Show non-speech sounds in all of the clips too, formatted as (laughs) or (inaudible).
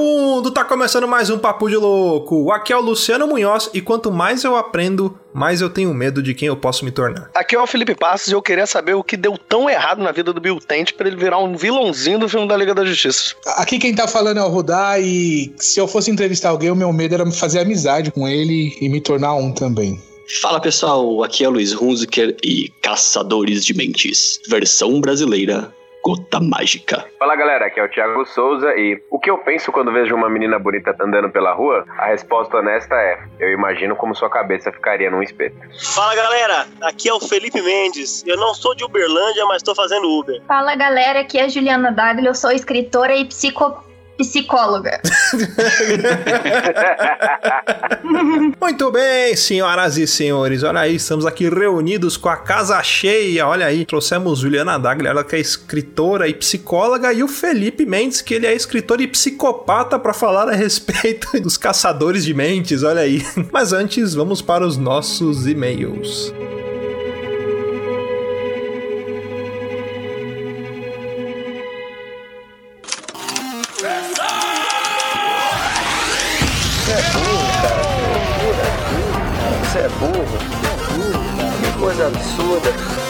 Vagabundo, tá começando mais um Papo de Louco. Aqui é o Luciano Munhoz e quanto mais eu aprendo, mais eu tenho medo de quem eu posso me tornar. Aqui é o Felipe Passos e eu queria saber o que deu tão errado na vida do Bill Tent pra ele virar um vilãozinho do filme da Liga da Justiça. Aqui quem tá falando é o Rudá e se eu fosse entrevistar alguém, o meu medo era fazer amizade com ele e me tornar um também. Fala pessoal, aqui é o Luiz Hunziker e Caçadores de Mentes, versão brasileira Gota Mágica. Fala galera, aqui é o Thiago Souza e o que eu penso quando vejo uma menina bonita andando pela rua? A resposta honesta é: eu imagino como sua cabeça ficaria num espeto. Fala galera, aqui é o Felipe Mendes. Eu não sou de Uberlândia, mas tô fazendo Uber. Fala galera, aqui é a Juliana Dávila, eu sou escritora e psico psicóloga. (laughs) Muito bem, senhoras e senhores. Olha aí, estamos aqui reunidos com a casa cheia. Olha aí, trouxemos Juliana Dagli, ela que é escritora e psicóloga, e o Felipe Mendes, que ele é escritor e psicopata, para falar a respeito (laughs) dos caçadores de mentes. Olha aí. Mas antes, vamos para os nossos e-mails. Coisa absurda.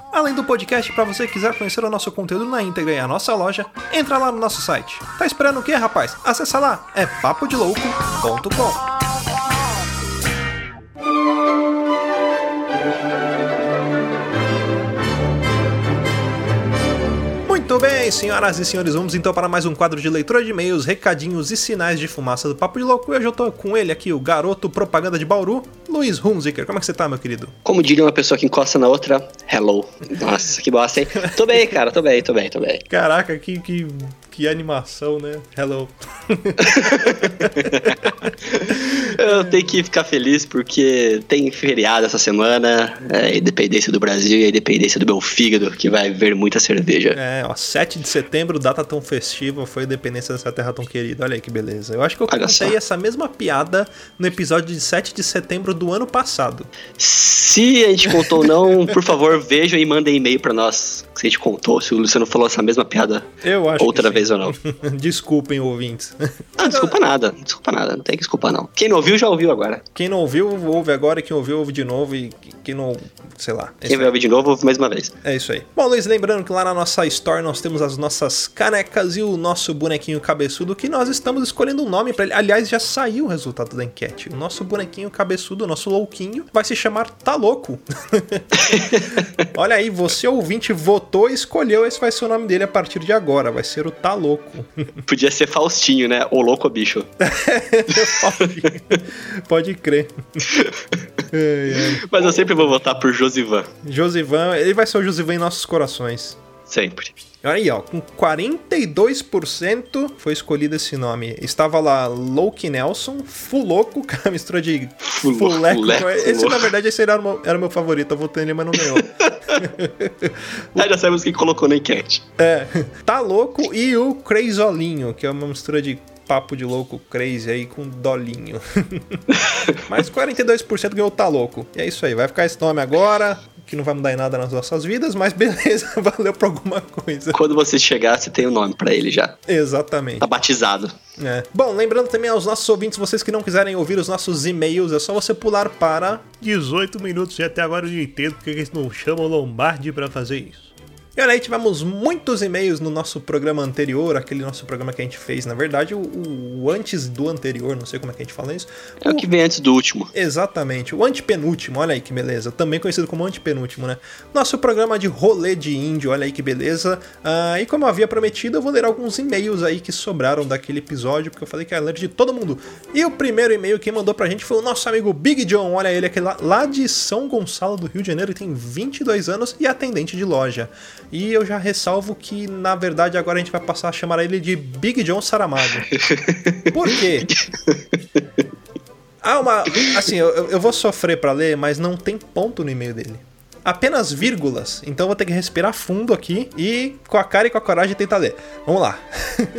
Além do podcast, para você quiser conhecer o nosso conteúdo na íntegra e a nossa loja, entra lá no nosso site. Tá esperando o quê, rapaz? Acessa lá, é papodelouco.com. Muito bem, senhoras e senhores, vamos então para mais um quadro de leitura de e-mails, recadinhos e sinais de fumaça do Papo de Louco. E hoje eu tô com ele aqui, o garoto propaganda de Bauru, Luiz Hunziker. Como é que você tá, meu querido? Como diria uma pessoa que encosta na outra, hello. Nossa, que bosta, hein? Tô bem, cara, tô bem, tô bem, tô bem. Caraca, que, que, que animação, né? Hello. (laughs) Eu tenho que ficar feliz porque tem feriado essa semana, é, a independência do Brasil e a independência do meu fígado, que vai ver muita cerveja. É, ó, 7 de setembro, data tão festiva, foi a independência dessa terra tão querida. Olha aí que beleza. Eu acho que eu Olha contei só. essa mesma piada no episódio de 7 de setembro do ano passado. Se a gente contou ou não, por favor, vejam e mandem e-mail pra nós se a gente contou, se o Luciano falou essa mesma piada Eu acho outra sim. Vez ou não. (laughs) Desculpem, ouvintes. (laughs) Ah, desculpa nada, desculpa nada, não tem que desculpar não. Quem não ouviu, já ouviu agora. Quem não ouviu, ouve agora, e quem ouviu, ouve de novo, e quem não. sei lá. Quem vai ouvir de novo, ouve mais uma vez. É isso aí. Bom, Luiz, lembrando que lá na nossa store nós temos as nossas canecas e o nosso bonequinho cabeçudo que nós estamos escolhendo um nome pra ele. Aliás, já saiu o resultado da enquete. O nosso bonequinho cabeçudo, o nosso louquinho, vai se chamar Tá Louco. (laughs) Olha aí, você ouvinte votou e escolheu esse vai ser o nome dele a partir de agora. Vai ser o Tá Louco. (laughs) Podia ser Faustinho, né? O louco bicho. (laughs) Pode, crer. (laughs) Mas eu sempre vou votar por Josivan. Josivan, ele vai ser o Josivan em nossos corações. Sempre. Olha aí, ó, com 42% foi escolhido esse nome. Estava lá Loki Nelson, Fuloco, (laughs) com a mistura de Fulo- Fuleco. Fuleco, Esse, na verdade, esse era o meu, era o meu favorito. Eu votei nele, mas não ganhou. (laughs) Ah, já sabemos quem colocou na enquete. é, tá louco e o Crazolinho, que é uma mistura de papo de louco crazy aí com dolinho. (laughs) mas 42% ganhou tá louco. E é isso aí, vai ficar esse nome agora. Que não vai mudar em nada nas nossas vidas, mas beleza, (laughs) valeu por alguma coisa. Quando você chegar, você tem o um nome para ele já. Exatamente. Tá batizado. É. Bom, lembrando também aos nossos ouvintes, vocês que não quiserem ouvir os nossos e-mails, é só você pular para 18 minutos e até agora eu não entendo porque eles não chamam Lombardi para fazer isso. E olha aí, tivemos muitos e-mails no nosso programa anterior, aquele nosso programa que a gente fez, na verdade, o, o antes do anterior, não sei como é que a gente fala isso. É o, o que vem antes do último. Exatamente, o antepenúltimo, olha aí que beleza, também conhecido como antepenúltimo, né? Nosso programa de rolê de índio, olha aí que beleza. Ah, e como eu havia prometido, eu vou ler alguns e-mails aí que sobraram daquele episódio, porque eu falei que ia ler de todo mundo. E o primeiro e-mail que mandou pra gente foi o nosso amigo Big John, olha ele, aquele lá, lá de São Gonçalo do Rio de Janeiro, tem 22 anos e é atendente de loja. E eu já ressalvo que, na verdade, agora a gente vai passar a chamar ele de Big John Saramago. (laughs) Por quê? Ah, uma. Assim, eu, eu vou sofrer para ler, mas não tem ponto no e-mail dele apenas vírgulas. Então vou ter que respirar fundo aqui e com a cara e com a coragem tentar ler. Vamos lá.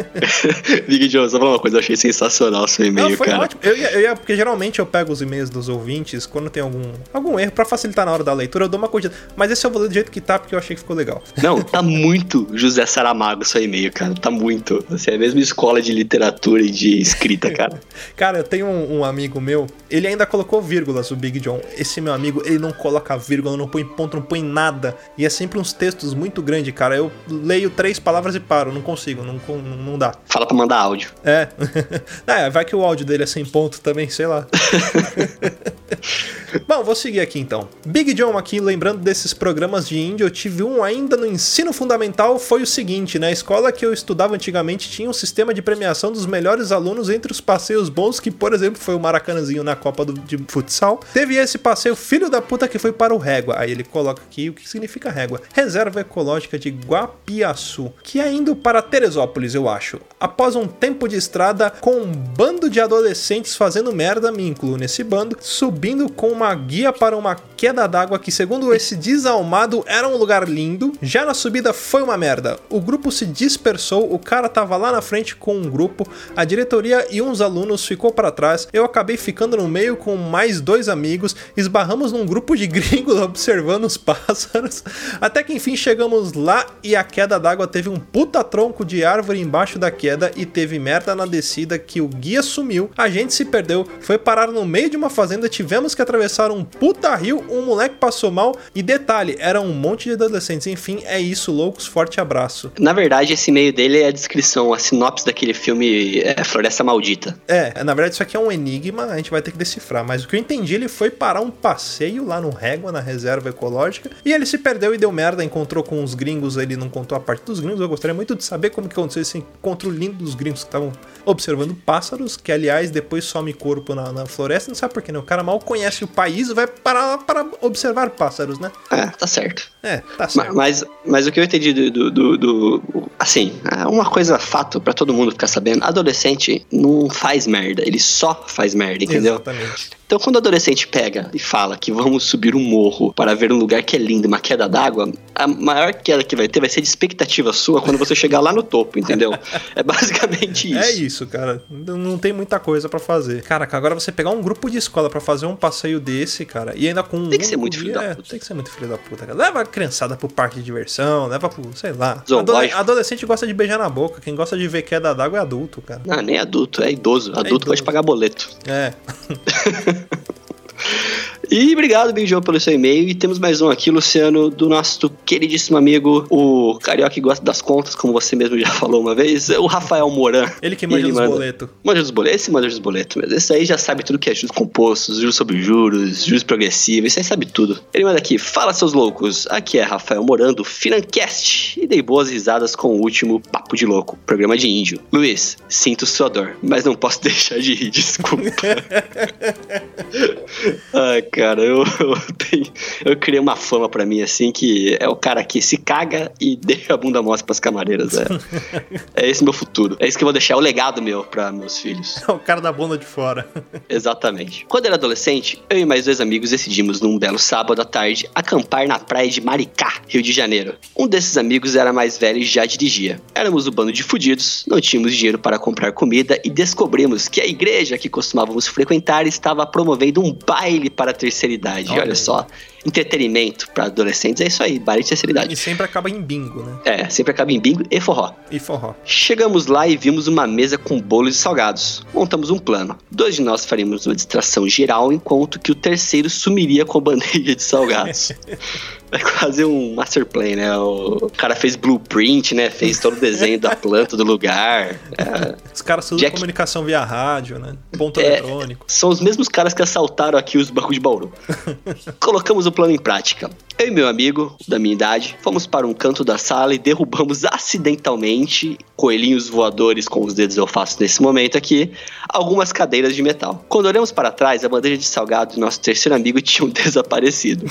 (laughs) Big Joe, só falar uma coisa, eu achei sensacional o seu e-mail, cara. Ótimo. Eu ia, eu ia, porque geralmente eu pego os e-mails dos ouvintes quando tem algum, algum erro para facilitar na hora da leitura, eu dou uma coisa. Mas esse eu vou ler do jeito que tá, porque eu achei que ficou legal. (laughs) Não, tá muito José Saramago seu e-mail, cara. Tá muito. Você é a mesma escola de literatura e de escrita, cara. (laughs) cara, eu tenho um, um, amigo meu, ele ainda colocou vírgulas, o Big John. Esse meu amigo, ele não coloca vírgula, não põe ponto, não põe nada. E é sempre uns textos muito grandes, cara. Eu leio três palavras e paro, não consigo, não, não dá. Fala pra mandar áudio. É. (laughs) é, vai que o áudio dele é sem ponto também, sei lá. (laughs) Bom, vou seguir aqui então. Big John aqui, lembrando desses programas de índio, eu tive um ainda no ensino fundamental, foi o seguinte, na escola que eu estudava antigamente tinha um sistema de premiação dos melhores alunos entre os passeios bons, que por exemplo foi o Maracanãzinho na Copa do, de Futsal. Teve esse passeio filho da puta que foi para o Régua. Aí ele coloca aqui o que significa Régua. Reserva Ecológica de Guapiaçu, que é indo para Teresópolis, eu acho. Após um tempo de estrada com um bando de adolescentes fazendo merda, me incluo nesse bando, subindo com uma uma guia para uma queda d'água que, segundo esse desalmado, era um lugar lindo. Já na subida foi uma merda. O grupo se dispersou, o cara tava lá na frente com um grupo, a diretoria e uns alunos ficou para trás. Eu acabei ficando no meio com mais dois amigos, esbarramos num grupo de (laughs) gringos observando os pássaros. Até que enfim chegamos lá e a queda d'água teve um puta tronco de árvore embaixo da queda e teve merda na descida que o guia sumiu. A gente se perdeu, foi parar no meio de uma fazenda, tivemos que atravessar atravessaram um puta rio, um moleque passou mal e detalhe, era um monte de adolescentes. Enfim, é isso, loucos, forte abraço. Na verdade, esse meio dele é a descrição, a sinopse daquele filme é, Floresta Maldita. É, na verdade isso aqui é um enigma, a gente vai ter que decifrar, mas o que eu entendi, ele foi parar um passeio lá no Régua, na reserva ecológica, e ele se perdeu e deu merda, encontrou com os gringos, ele não contou a parte dos gringos, eu gostaria muito de saber como que aconteceu esse encontro lindo dos gringos que estavam observando pássaros, que aliás depois some corpo na, na floresta, não sabe por quê, né? O cara mal conhece o país, vai parar para observar pássaros, né? É, tá certo. É, tá certo. Mas, mas o que eu entendi do. do, do, do assim, é uma coisa fato para todo mundo ficar sabendo: adolescente não faz merda, ele só faz merda, entendeu? Exatamente. Então, quando o adolescente pega e fala que vamos subir um morro para ver um lugar que é lindo, uma queda d'água, a maior queda que vai ter vai ser de expectativa sua quando você chegar lá no topo, entendeu? (laughs) É basicamente isso. É isso, cara. Não tem muita coisa para fazer. Cara, agora você pegar um grupo de escola para fazer um passeio desse, cara, e ainda com. Tem que ser muito filho da puta. Tem que ser muito filho da puta, cara. Leva a criançada pro parque de diversão, leva pro, sei lá. Zoológico. Adolescente gosta de beijar na boca. Quem gosta de ver queda d'água é adulto, cara. Não, nem adulto, é idoso. Adulto é idoso. pode pagar boleto. É. (laughs) ああ。E obrigado, Big Joe, pelo seu e-mail. E temos mais um aqui, Luciano, do nosso queridíssimo amigo, o carioca que gosta das contas, como você mesmo já (laughs) falou uma vez, o Rafael Moran. Ele que manja dos boletos. Manja dos boletos, esse manja dos boletos mesmo. Esse aí já sabe tudo que é juros compostos, juros sobre juros, juros progressivos, esse aí sabe tudo. Ele manda aqui, fala seus loucos, aqui é Rafael Moran do Financast e dei boas risadas com o último Papo de Louco, programa de índio. Luiz, sinto sua dor, mas não posso (laughs) deixar de rir, desculpa. Ai, (laughs) cara. Eu, (laughs) eu, tenho, eu criei uma fama para mim, assim, que é o cara que se caga e (laughs) deixa a bunda mostra pras camareiras. É, (laughs) é esse meu futuro. É isso que eu vou deixar, o legado meu para meus filhos. É o cara da bunda de fora. Exatamente. Quando era adolescente, eu e mais dois amigos decidimos, num belo sábado à tarde, acampar na praia de Maricá, Rio de Janeiro. Um desses amigos era mais velho e já dirigia. Éramos o um bando de fudidos, não tínhamos dinheiro para comprar comida e descobrimos que a igreja que costumávamos frequentar estava promovendo um baile para terceira idade. Olha, olha só. Entretenimento pra adolescentes, é isso aí, bar de terceira E sempre acaba em bingo, né? É, sempre acaba em bingo e forró. E forró. Chegamos lá e vimos uma mesa com bolos e salgados. Montamos um plano. Dois de nós faríamos uma distração geral, enquanto que o terceiro sumiria com a bandeja de salgados. (laughs) É quase um master plan, né? O cara fez blueprint, né? Fez todo o desenho da planta do lugar. É, Os caras usam Jack- comunicação via rádio, né? Ponto É. eletrônico. São os mesmos caras que assaltaram aqui os bancos de Bauru. (laughs) Colocamos o plano em prática. Eu e meu amigo, da minha idade, fomos para um canto da sala e derrubamos acidentalmente, coelhinhos voadores com os dedos eu faço nesse momento aqui, algumas cadeiras de metal. Quando olhamos para trás, a bandeja de salgado do nosso terceiro amigo (laughs) tinham desaparecido.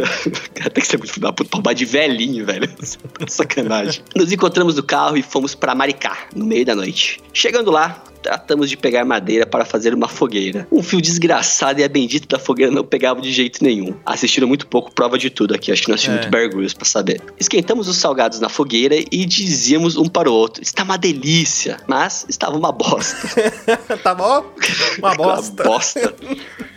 (laughs) Cara, tem que ser muito filho da puta de velhinho, velho. (laughs) Sacanagem. Nos encontramos no carro e fomos para Maricá, no meio da noite. Chegando lá, tratamos de pegar madeira para fazer uma fogueira. Um fio desgraçado e a bendita da fogueira não pegava de jeito nenhum. Assistiram muito pouco prova de tudo aqui, acho que nós É. tínhamos muito Bear Grylls pra saber. Esquentamos os salgados na fogueira e dizíamos um para o outro: está uma delícia, mas estava uma bosta. (laughs) tá bom? Uma (laughs) bosta. Uma bosta.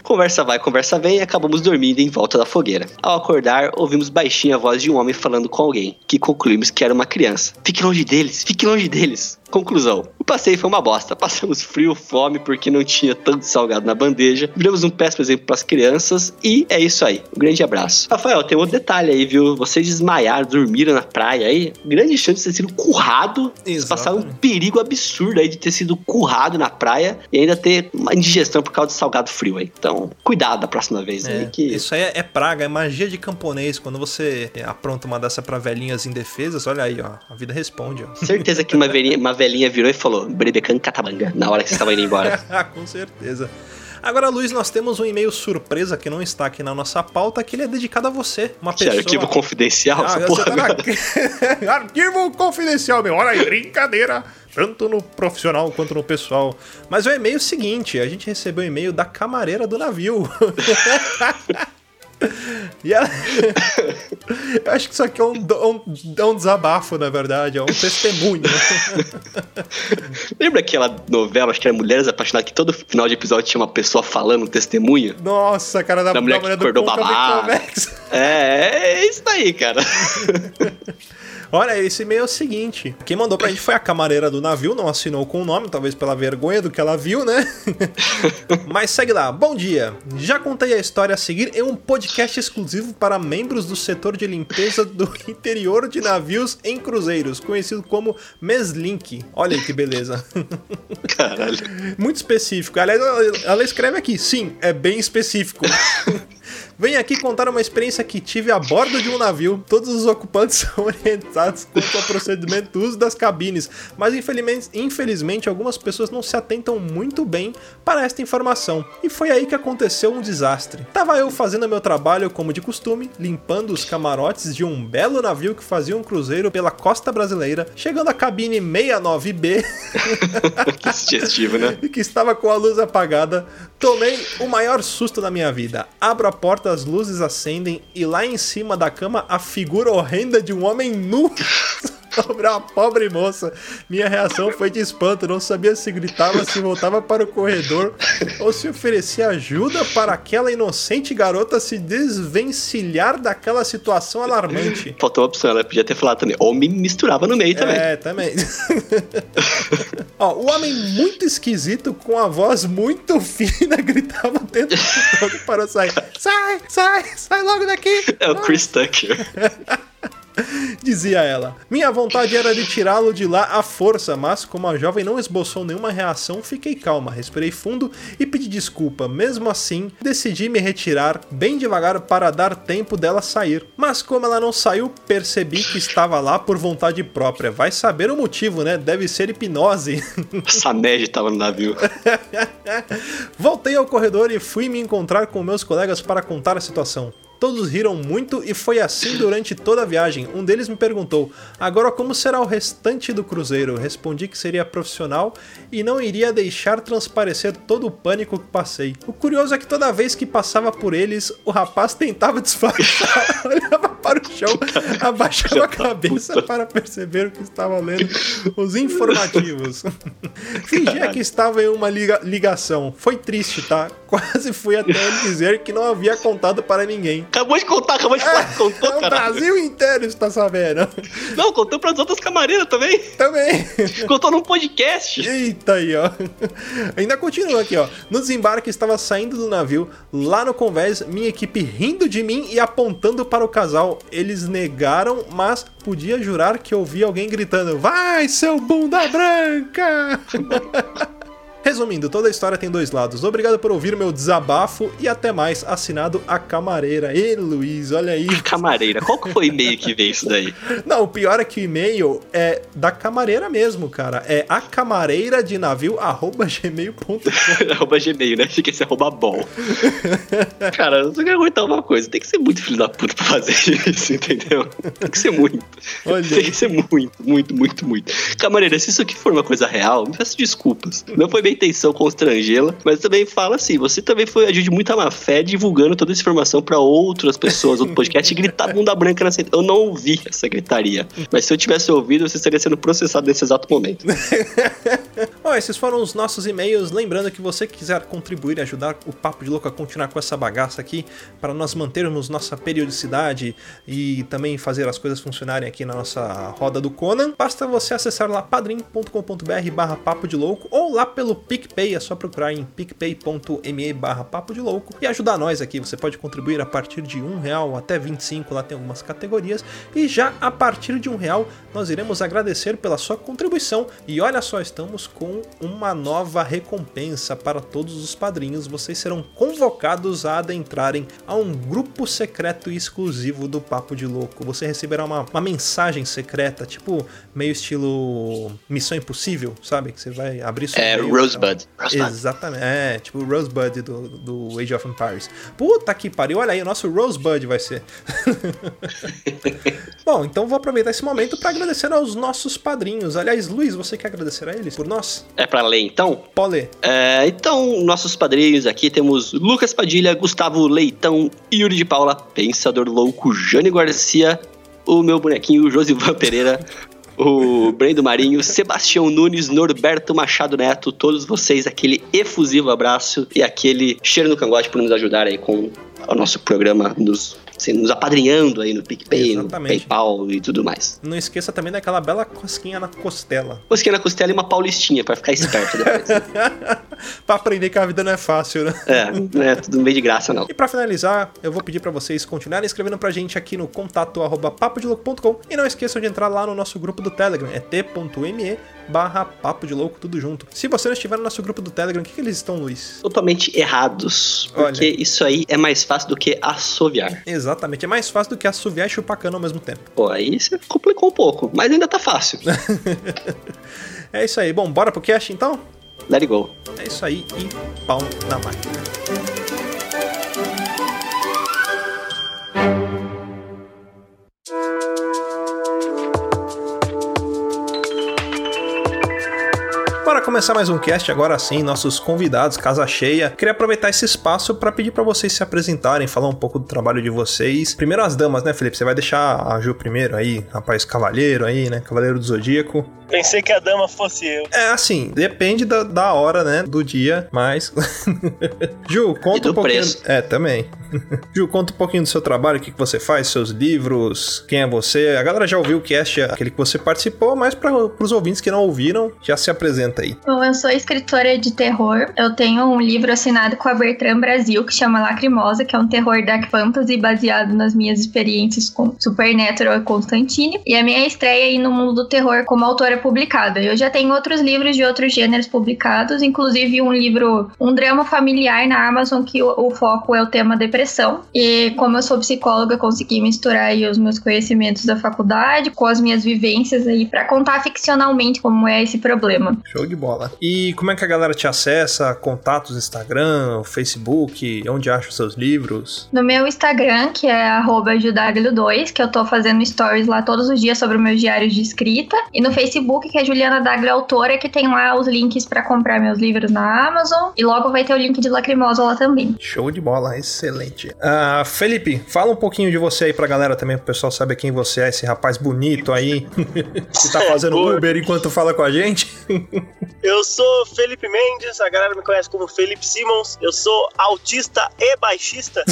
Conversa vai, conversa vem e acabamos dormindo em volta da fogueira. Ao acordar, ouvimos baixinho a voz de um homem falando com alguém, que concluímos que era uma criança. Fique longe deles, fique longe deles. Conclusão. O passeio foi uma bosta. Passamos frio, fome, porque não tinha tanto salgado na bandeja. Viramos um péssimo exemplo para as crianças. E é isso aí. Um grande abraço. Rafael, tem outro detalhe aí, viu? Vocês desmaiaram, dormiram na praia aí. Grande chance de ter sido currado. Vocês passaram um perigo absurdo aí de ter sido currado na praia e ainda ter uma indigestão por causa do salgado frio aí. Então, cuidado da próxima vez aí É, que. Isso aí é, é praga, é magia de camponês. Quando você apronta uma dessa pra velhinhas indefesas, olha aí, ó. A vida responde, ó. Certeza que uma velhinha, uma velhinha virou e falou: Brebecan catabanga, na hora que você estava indo embora. (laughs) Com certeza. Agora, Luiz, nós temos um e-mail surpresa que não está aqui na nossa pauta, que ele é dedicado a você. Uma Que pessoa. arquivo confidencial, Ah, essa porra. tá na- (laughs) Arquivo confidencial, meu. Olha aí, brincadeira. Tanto no profissional quanto no pessoal. Mas o e-mail é o seguinte: a gente recebeu um e-mail da camareira do navio. (laughs) E ela... (laughs) Eu acho que isso aqui é um, um, é um desabafo, na verdade, é um testemunho. (laughs) Lembra aquela novela, acho que era Mulheres Apaixonadas, que todo final de episódio tinha uma pessoa falando um testemunho? Nossa, cara, da, Da mulher que acordou babado. Convex. É, é isso daí, cara. (laughs) Olha, esse e-mail é o seguinte: quem mandou pra gente foi a camareira do navio, não assinou com o nome, talvez pela vergonha do que ela viu, né? (laughs) Mas segue lá. Bom dia. Já contei a história a seguir em um podcast exclusivo para membros do setor de limpeza do (laughs) interior de navios em cruzeiros, conhecido como Meslink. Olha aí que beleza. (laughs) Caralho. Muito específico. Aliás, ela- ela escreve aqui, sim, é bem específico. Venho aqui contar uma experiência que tive a bordo de um navio. Todos os ocupantes (laughs) são orientados quanto ao procedimento do uso das cabines, mas infelizmente, infelizmente algumas pessoas não se atentam muito bem para esta informação. E foi aí que aconteceu um desastre. Tava eu fazendo meu trabalho como de costume, limpando os camarotes de um belo navio que fazia um cruzeiro pela costa brasileira, chegando à cabine 69B. (laughs) que sugestivo, né? e (laughs) que estava com a luz apagada, tomei o maior susto da minha vida. Abro a porta, as luzes acendem e lá em cima da cama a figura horrenda de um homem nu (laughs) (laughs) sobre a pobre moça. Minha reação foi de espanto, não sabia se gritava, se voltava para o corredor ou se oferecia ajuda para aquela inocente garota se desvencilhar daquela situação alarmante. Faltou uma opção, ela podia ter falado também. Ou me misturava no meio também. É, também. (laughs) Ó, o homem muito esquisito, com a voz muito fina, (laughs) gritava o tempo todo para sair. Sai, sai, sai logo daqui! É o Chris Tucker. (laughs) Dizia ela. Minha vontade era de tirá-lo de lá à força, mas como a jovem não esboçou nenhuma reação, fiquei calma, respirei fundo e pedi desculpa. Mesmo assim, decidi me retirar bem devagar para dar tempo dela sair. Mas como ela não saiu, percebi que estava lá por vontade própria. Vai saber o motivo, né? Deve ser hipnose. (laughs) Samed tava no navio. Voltei ao corredor e fui me encontrar com meus colegas para contar a situação. Todos riram muito e foi assim durante toda a viagem. Um deles me perguntou: Agora como será o restante do cruzeiro? Respondi que seria profissional e não iria deixar transparecer todo o pânico que passei. O curioso é que toda vez que passava por eles, o rapaz tentava disfarçar, (laughs) olhava para o chão, (laughs) abaixou a cabeça para perceber que estava lendo os informativos. (laughs) Fingia que estava em uma liga- ligação. Foi triste, tá? Quase fui até ele dizer que não havia contado para ninguém. Acabou de contar, acabou de falar que contou, o cara. Brasil inteiro está sabendo. Não, contou pras outras camareiras também. Também. Contou num podcast. Eita aí, ó. Ainda continua aqui, ó. No desembarque, estava saindo do navio, lá no convés, minha equipe rindo de mim e apontando para o casal. Eles negaram, mas podia jurar que ouvi alguém gritando: Vai, seu bunda branca! (laughs) Resumindo, toda a história tem dois lados. Obrigado por ouvir meu desabafo e até mais. Assinado a camareira. Ei, Luiz, olha aí. Camareira, qual que foi o e-mail que veio isso daí? (laughs) Não, o pior é que o e-mail é da camareira mesmo, cara. É a camareira de navio arroba gmail.com. (laughs) arroba Gmail, né? Fica esse arroba bom. (laughs) Cara, eu só quero aguentar uma coisa. Tem que ser muito filho da puta pra fazer isso, entendeu? Tem que ser muito. Olha Tem que ser muito, muito, muito, muito. Camareira, se isso aqui for uma coisa real, me peço desculpas. Não foi minha intenção constrangê-la, mas também fala assim: você também foi agir de muita má fé divulgando toda essa informação pra outras pessoas, outro podcast e gritar bunda branca na Eu não ouvi essa gritaria. Mas se eu tivesse ouvido, você estaria sendo processado nesse exato momento. (laughs) Bom, esses foram os nossos e-mails. Lembrando que você quiser contribuir e ajudar o Papo de Louco a continuar com essa bagaça aqui, para nós mantermos nossa periodicidade e também fazer as coisas funcionarem aqui na nossa roda do Conan, basta você acessar lá padrim.com.br barra papo de louco ou lá pelo PicPay, é só procurar em picpay.me barra papo de louco e ajudar nós aqui. Você pode contribuir a partir de um real até 25, lá tem algumas categorias, e já a partir de um real nós iremos agradecer pela sua contribuição. E olha só, estamos com uma nova recompensa para todos os padrinhos. Vocês serão convocados a adentrarem a um grupo secreto e exclusivo do Papo de Louco. Você receberá uma, uma mensagem secreta, tipo meio estilo Missão Impossível, sabe? Que você vai abrir seu É, tal. Rosebud. Exatamente, é, tipo o Rosebud do, do Age of Empires. Puta que pariu, olha aí, o nosso Rosebud vai ser. (laughs) Bom, então vou aproveitar esse momento para agradecer aos nossos padrinhos. Aliás, Luiz, você quer agradecer a eles por nós? É pra ler então? Pole. É, então, nossos padrinhos aqui temos Lucas Padilha, Gustavo Leitão, Yuri de Paula, Pensador Louco, Jane Garcia, o meu bonequinho Josivan Pereira, o Brendo Marinho, Sebastião Nunes, Norberto Machado Neto, todos vocês, aquele efusivo abraço e aquele cheiro no cangote por nos ajudar aí com o nosso programa, nos, assim, nos apadrinhando aí no PicPay, no. PayPal e tudo mais. Não esqueça também daquela bela cosquinha na costela. Cosquinha na costela e uma paulistinha pra ficar esperto depois. (laughs) pra aprender que a vida não é fácil, né? é, não é tudo meio de graça não. E pra finalizar, eu vou pedir pra vocês continuarem escrevendo pra gente aqui no contato arroba papodilouco.com e não esqueçam de entrar lá no nosso grupo do Telegram, é t.me barra papo de louco tudo junto. Se você não estiver no nosso grupo do Telegram, o que, que eles estão, Luiz? totalmente errados. Porque Olha. isso aí é mais fácil do que assoviar. Exatamente, é mais fácil do que assoviar e chupar cana ao mesmo tempo. Pô, aí você complicou um pouco, mas ainda tá fácil. (laughs) É isso aí, bom, bora pro cast então? Let it go. É isso aí e pau na máquina. Começar mais um cast agora sim, nossos convidados, casa cheia. Queria aproveitar esse espaço para pedir para vocês se apresentarem, falar um pouco do trabalho de vocês. Primeiro as damas, né, Felipe? Você vai deixar a Ju primeiro aí, rapaz cavalheiro aí, né? Cavaleiro do Zodíaco. Pensei que a dama fosse eu. É assim, depende da, da hora, né? Do dia, mas. (laughs) Ju, conta E do um pouquinho. preço. É, também. (laughs) Ju, conta um pouquinho do seu trabalho, o que, que você faz, seus livros, quem é você. A galera já ouviu o cast, aquele que você participou, mas para os ouvintes que não ouviram, já se apresenta aí. Bom, eu sou escritora de terror. Eu tenho um livro assinado com a Bertrand Brasil que chama Lacrimosa, que é um terror dark fantasy baseado nas minhas experiências com Supernatural e Constantine. E a minha estreia aí no mundo do terror como autora publicada. Eu já tenho outros livros de outros gêneros publicados, inclusive um livro, um drama familiar na Amazon que o, o foco é o tema depressão. E como eu sou psicóloga, consegui misturar aí os meus conhecimentos da faculdade com as minhas vivências aí para contar ficcionalmente como é esse problema. Show de bola. E como é que a galera te acessa? Contatos, Instagram, Facebook, onde acha os seus livros? No meu Instagram, que é judaglio2, que eu tô fazendo stories lá todos os dias sobre meus diários de escrita. E no Facebook, que é Juliana Daglio Autora, que tem lá os links para comprar meus livros na Amazon. E logo vai ter o link de Lacrimosa lá também. Show de bola, excelente. Uh, Felipe, fala um pouquinho de você aí pra galera também, pro pessoal saber quem você é, esse rapaz bonito aí, (laughs) que tá fazendo Uber enquanto fala com a gente. (laughs) Eu sou Felipe Mendes, a galera me conhece como Felipe Simmons. Eu sou autista e baixista.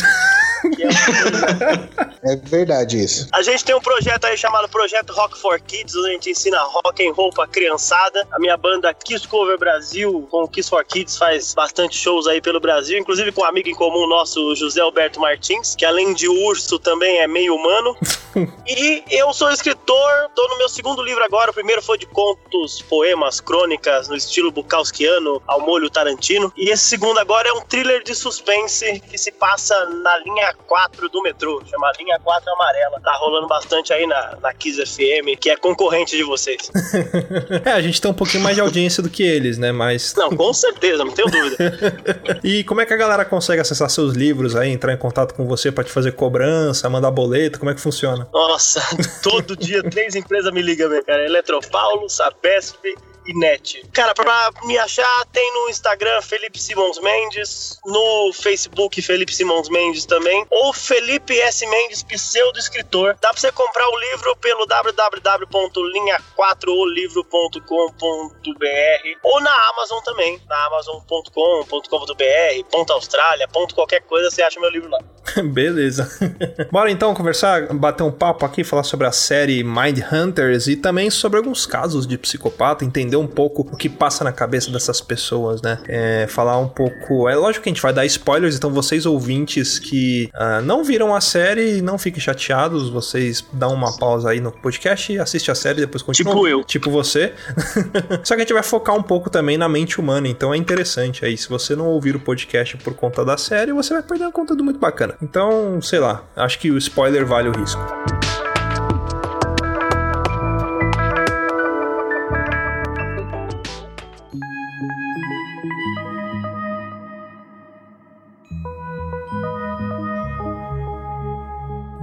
é, (laughs) é verdade isso. A gente tem um projeto aí chamado Projeto Rock for Kids, onde a gente ensina rock and roll pra criançada. A minha banda Kiss Cover Brasil, com o Kiss for Kids, faz bastante shows aí pelo Brasil, inclusive com um amigo em comum nosso, José Alberto Martins, que além de urso também é meio humano. (laughs) e eu sou escritor, tô no meu segundo livro agora. O primeiro foi de contos, poemas, crônicas, no estilo bukowskiano, ao molho tarantino. E esse segundo agora é um thriller de suspense que se passa na linha 4 do metrô, chama Linha 4 Amarela. Tá rolando bastante aí na, na Kiss FM, que é concorrente de vocês. (laughs) é, a gente tem um pouquinho mais de audiência do que eles, né? Mas. Não, com certeza, não tenho dúvida. (laughs) e como é que a galera consegue acessar seus livros aí, entrar em contato com você para te fazer cobrança, mandar boleto? Como é que funciona? Nossa, (laughs) todo dia três empresas me ligam, cara. Eletropaulo, Sapesp e net. Cara, pra me achar, tem no Instagram Felipe Simons Mendes, no Facebook Felipe Simons Mendes também, ou Felipe S. Mendes, pseudo escritor. Dá pra você comprar o livro pelo www.linha4olivro.com.br ou na Amazon também, na amazon.com.com.br, ponto Austrália, ponto qualquer coisa, você acha meu livro lá. (laughs) Beleza. (laughs) Bora então conversar, bater um papo aqui, falar sobre a série Mind Hunters e também sobre alguns casos de psicopata, entender um pouco o que passa na cabeça dessas pessoas, né? É, falar um pouco. É lógico que a gente vai dar spoilers, então vocês ouvintes que uh, não viram a série, não fiquem chateados, vocês dão uma pausa aí no podcast, assiste a série e depois continua. Tipo eu. Tipo você. (laughs) Só que a gente vai focar um pouco também na mente humana, então é interessante aí. Se você não ouvir o podcast por conta da série, você vai perder um conteúdo muito bacana. Então, sei lá, acho que o spoiler vale o risco.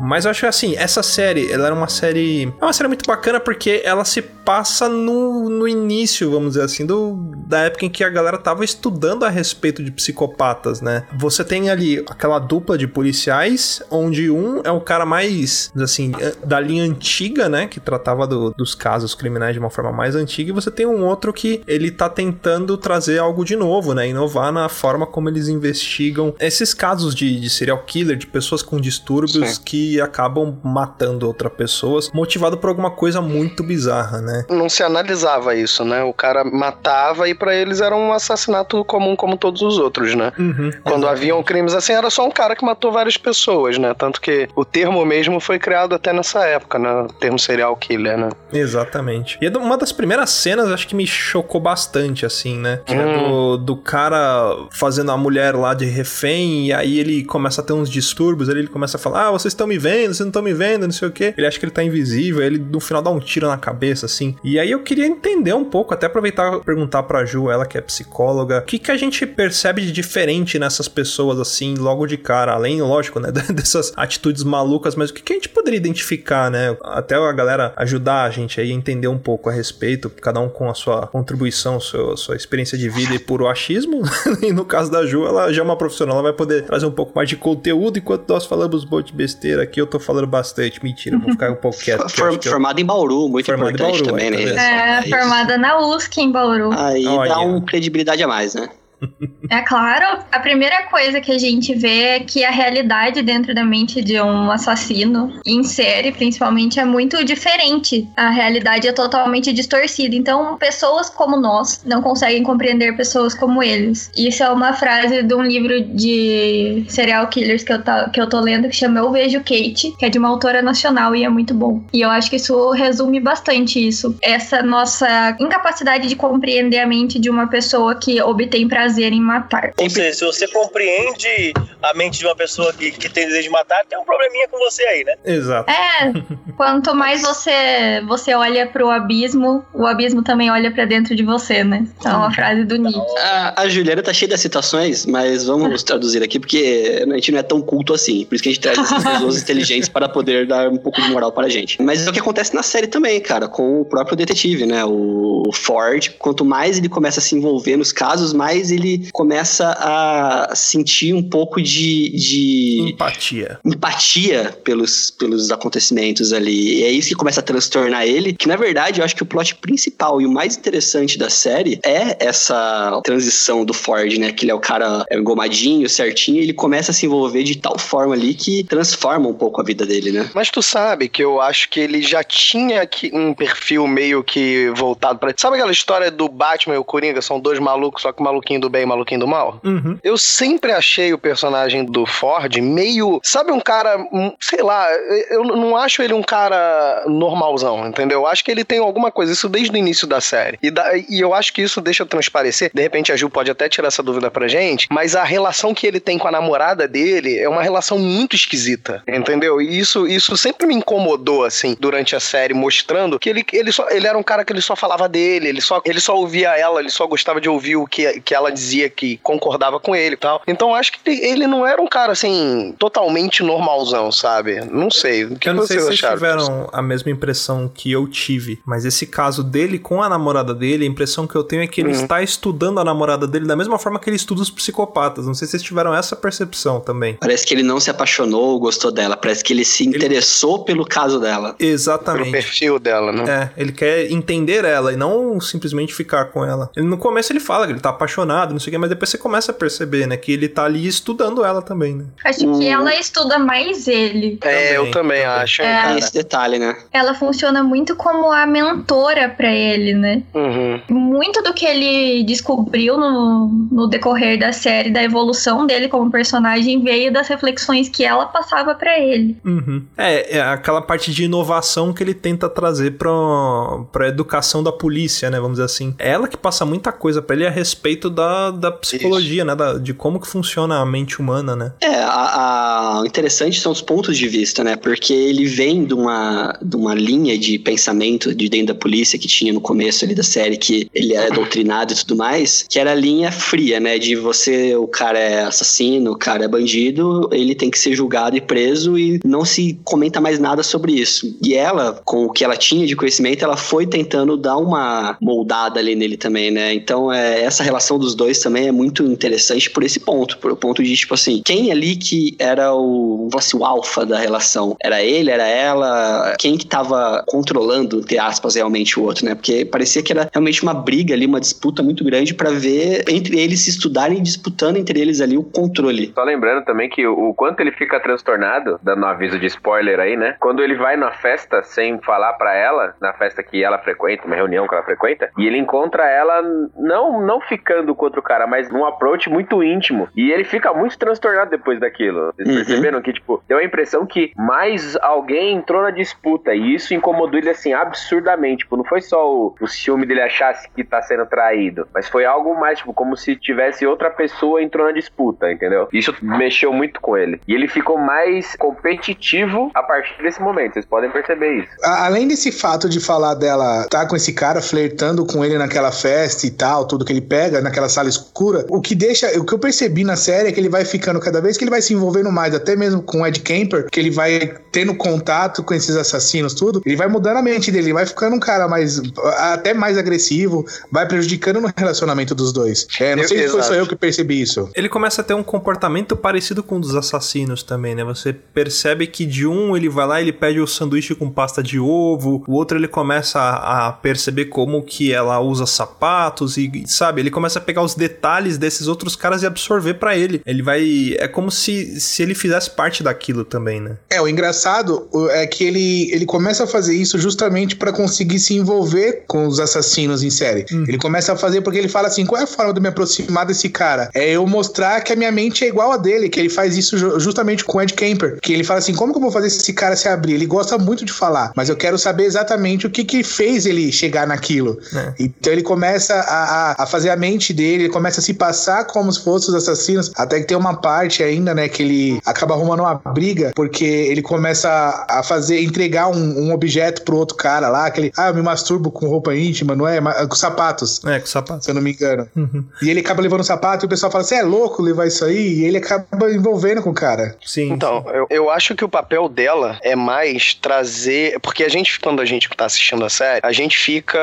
Mas eu acho assim, essa série, ela era uma série. É uma série muito bacana porque ela se passa no, no início, vamos dizer assim, do, da época em que a galera tava estudando a respeito de psicopatas, né? Você tem ali aquela dupla de policiais, onde um é o cara mais, assim, eh, da linha antiga, né? Que tratava do, dos casos criminais de uma forma mais antiga, e você tem um outro que ele tá tentando trazer algo de novo, né? Inovar na forma como eles investigam esses casos de, de serial killer, de pessoas com distúrbios Sim. que acabam matando outra pessoas, motivado por alguma coisa muito bizarra, né? Não se analisava isso, né? O cara matava e para eles era um assassinato comum como todos os outros, né? Uhum, Quando exatamente. haviam crimes assim, era só um cara que matou várias pessoas, né? Tanto que o termo mesmo foi criado até nessa época, né? O termo serial killer, né? Exatamente. E é uma das primeiras cenas, acho que me chocou bastante, assim, né? Que hum. é do, do cara fazendo a mulher lá de refém e aí ele começa a ter uns distúrbios, ele começa a falar, ah, vocês estão me vendo? vocês não estão me vendo, não sei o que. Ele acha que ele tá invisível, ele no final dá um tiro na cabeça, assim. E aí eu queria entender um pouco, até aproveitar e perguntar pra Ju, ela que é psicóloga, o que, que a gente percebe de diferente nessas pessoas, assim, logo de cara, além, lógico, né, (laughs) dessas atitudes malucas, mas o que, que a gente poderia identificar, né? Até a galera ajudar a gente aí a entender um pouco a respeito, cada um com a sua contribuição, sua, sua experiência de vida e puro achismo. (laughs) e no caso da Ju, ela já é uma profissional, ela vai poder trazer um pouco mais de conteúdo enquanto nós falamos um monte de besteira aqui eu tô falando bastante. Mentira, vou ficar um pouco quieto. (laughs) For, formada eu... em Bauru, muito formada importante Bauru, também, né? É, formada na USC em Bauru. Aí. Dá uma credibilidade a mais, né? (laughs) É claro, a primeira coisa que a gente vê é que a realidade dentro da mente de um assassino, em série principalmente, é muito diferente. A realidade é totalmente distorcida. Então, pessoas como nós não conseguem compreender pessoas como eles. Isso é uma frase de um livro de serial killers que eu, tá, que eu tô lendo que chama Eu Vejo Kate, que é de uma autora nacional e é muito bom. E eu acho que isso resume bastante isso. Essa nossa incapacidade de compreender a mente de uma pessoa que obtém prazer prazer em matar. Ou seja, se você compreende a mente de uma pessoa que, que tem desejo de matar, tem um probleminha com você aí, né? Exato. É, quanto mais você você olha pro abismo, o abismo também olha pra dentro de você, né? Então é uma frase do Nietzsche. A, a Juliana tá cheia das citações, mas vamos traduzir aqui, porque a gente não é tão culto assim. Por isso que a gente traz essas pessoas (laughs) inteligentes para poder dar um pouco de moral pra gente. Mas é o que acontece na série também, cara, com o próprio detetive, né? O Ford, quanto mais ele começa a se envolver nos casos, mais ele começa a sentir um pouco de, de Empatia. empatia pelos, pelos acontecimentos ali. E é isso que começa a transtornar ele, que na verdade eu acho que o plot principal e o mais interessante da série é essa transição do Ford, né? Que ele é o cara engomadinho, certinho, e ele começa a se envolver de tal forma ali que transforma um pouco a vida dele, né? Mas tu sabe que eu acho que ele já tinha aqui um perfil meio que voltado pra. Sabe aquela história do Batman e o Coringa? São dois malucos, só que o maluquinho do bem e o maluquinho do mal? Uhum. Eu sempre achei o personagem do Ford meio. Sabe, um cara. hum, Sei lá, eu não acho ele um cara normalzão, entendeu? Eu acho que ele tem alguma coisa, isso desde o início da série. E, da- e eu acho que isso deixa transparecer. De repente a Ju pode até tirar essa dúvida pra gente, mas a relação que ele tem com a namorada dele é uma relação muito esquisita, entendeu? E isso, isso sempre me incomodou, assim, durante a série, mostrando que ele, ele, só, ele era um cara que ele só falava dele, ele só, ele só ouvia ela, ele só gostava de ouvir o que, que ela dizia que concordava com ele e tal. Então eu acho que ele não era um cara, assim, totalmente normalzão, sabe? Não sei. O que eu não sei vocês se vocês acharam? tiveram a mesma impressão que eu tive, mas esse caso dele com a namorada dele, a impressão que eu tenho é que ele Uhum. está estudando a namorada dele da mesma forma que ele estuda os psicopatas. Não sei se vocês tiveram essa percepção também. Parece que ele não se apaixonou ou gostou dela. Parece que ele se interessou pelo caso dela. Pelo Exatamente. perfil dela, né? É, ele quer entender ela e não simplesmente ficar com ela. Ele, no começo ele fala que ele tá apaixonado, não sei o que, mas depois você começa a perceber, né, que ele tá ali estudando ela também, né? Acho que ela estuda mais ele. É, eu Também, também também. acho. É. Cara. esse detalhe, né? Ela funciona muito como a mentora pra ele, né? Uhum. Muito do que ele descobriu no, no decorrer da série, da evolução dele como personagem, veio das reflexões que ela passava pra ele. Uhum. É, é aquela parte de inovação que ele tenta trazer pra, pra educação da polícia, né? Vamos dizer assim. Ela que passa muita coisa pra ele a respeito da, da psicologia, né? da- de como que funciona a mente humana, né? É, a, a- o interessante são os pontos de vista, né? Porque ele vem de uma, de uma linha de pensamento de dentro da polícia que tinha no começo ali da série, que ele era doutrinado e tudo mais, que era a linha fria, né? De você, o cara é assassino, o cara é bandido, ele tem que ser julgado e preso e não se comenta mais nada sobre isso. E ela, com o que ela tinha de conhecimento, ela foi tentando dar uma moldada ali nele também, né? Então, é, essa relação dos dois também é muito interessante por esse ponto, por o ponto de, tipo assim, quem ali que era o, assim, o alfa da relação? Era ele, era ela? Quem que tava controlando, entre aspas, realmente o outro, né? Porque parecia que era realmente uma briga ali, uma disputa muito grande pra ver entre eles se estudarem e disputando entre eles ali o controle. Só lembrando também que o, quanto ele fica transtornado, dando um aviso de spoiler aí, né? Quando ele vai na festa sem falar pra ela, na festa que ela frequenta, uma reunião que ela frequenta, e ele encontra ela não não ficando com outro cara, mas num approach muito íntimo. E ele fica muito transtornado depois daquilo. Vocês Uhum. perceberam que, tipo, deu a impressão que mais alguém entrou na disputa. E isso incomodou ele, assim, absurdamente. Tipo, não foi só o, o ciúme dele achasse que tá sendo traído, mas foi algo mais, tipo, como se tivesse outra pessoa entrou na disputa, entendeu? Isso mexeu muito com ele. E ele ficou mais competitivo a partir desse momento. Vocês podem perceber isso. A- Além desse fato de falar dela tá com esse cara flertando com ele naquela festa e tal, tudo que ele pega naquela sala escura, o que deixa, o que eu percebi na série é que ele vai ficando cada vez que ele vai se envolvendo mais, até mesmo com o Ed Kemper, que ele vai tendo contato com esses assassinos, tudo, ele vai mudando a mente dele, ele vai ficando um cara mais, até mais agressivo, vai prejudicando no relacionamento dos dois. É, não Eu- sei se foi só eu que percebi isso. Ele começa a ter um comportamento parecido com o dos assassinos também, né? Você percebe que de um ele vai lá e ele pede o sanduíche com pasta de ovo, o outro ele começa a, a perceber como que ela usa sapatos e, sabe, ele começa a pegar os detalhes desses outros caras e absorver pra ele. Ele vai... é como se, se ele fizesse parte daquilo também, né? É, o engraçado é que ele, ele começa a fazer isso justamente pra conseguir se envolver com os assassinos em série. Ele começa a fazer porque ele fala assim: qual é a forma de me aproximar desse cara? É eu mostrar que a minha mente é igual a dele, que ele faz isso ju- justamente com o Ed Kemper. Que ele fala assim: como que eu vou fazer esse cara se abrir? Ele gosta muito de falar, mas eu quero saber exatamente o que que fez ele chegar naquilo. É. Então ele começa a, a, a fazer a mente dele ele começa a se passar como se fossem os assassinos, até que tem uma parte ainda, né, que ele acaba arrumando uma briga, porque ele começa a fazer, entregar um, um objeto pro outro cara lá, aquele, ah, eu me masturbo com roupa íntima, não é? Com sapatos. É, com sapatos. Se eu não me engano. Uhum. E ele acaba levando o sapato e o pessoal fala, você é louco levar isso aí? E ele acaba envolvendo com o cara. Sim. Então, eu, eu acho que o papel dela é mais trazer. Porque a gente, quando a gente tá assistindo a série, a gente fica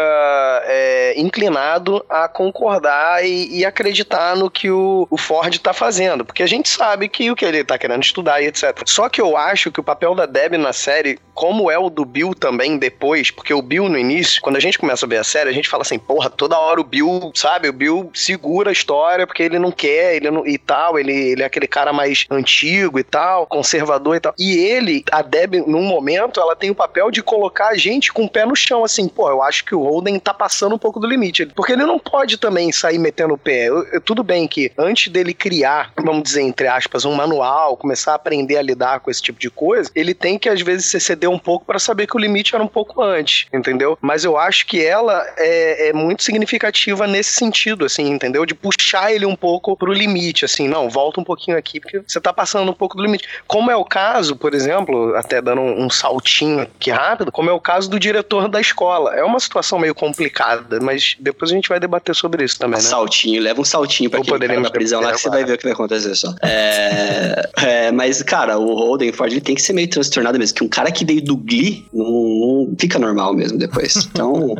é, inclinado a concordar e, e, acreditar no que o, o Ford tá fazendo. Porque a gente sabe que o que ele tá querendo estudar e etc. Só que eu acho que o papel da Deb na série, como é o do Bill também depois, porque o Bill no início, quando a gente começa a ver a série, a gente fala assim, porra, toda hora o Bill, sabe? O Bill segura a história porque ele não quer, ele não, e tal, ele, ele é aquele cara mais antigo e tal, conservador e tal. E ele, a Deb, num momento, ela tem o papel de colocar a gente com o pé no chão, assim, pô, eu acho que o Holden tá passando um pouco do limite. Porque ele não pode também sair metendo pé. Eu, eu, tudo bem que antes dele criar, vamos dizer, entre aspas, um manual, começar a aprender a lidar com esse tipo de coisa, ele tem que às vezes se ceder um pouco para saber que o limite era um pouco antes, entendeu? Mas eu acho que ela é, é muito significativa nesse sentido, assim, entendeu? De puxar ele um pouco pro limite, assim, não, volta um pouquinho aqui, porque você tá passando um pouco do limite. Como é o caso, por exemplo, até dando um, um saltinho aqui rápido, como é o caso do diretor da escola. É uma situação meio complicada, mas depois a gente vai debater sobre isso também, né? Saltinho, leva um saltinho pra aquele cara da prisão lá que você vai ver o que vai acontecer só. É, é, mas, cara, o Holden Ford ele tem que ser meio transtornado mesmo, que um cara que veio do Glee não, não fica normal mesmo depois. Então.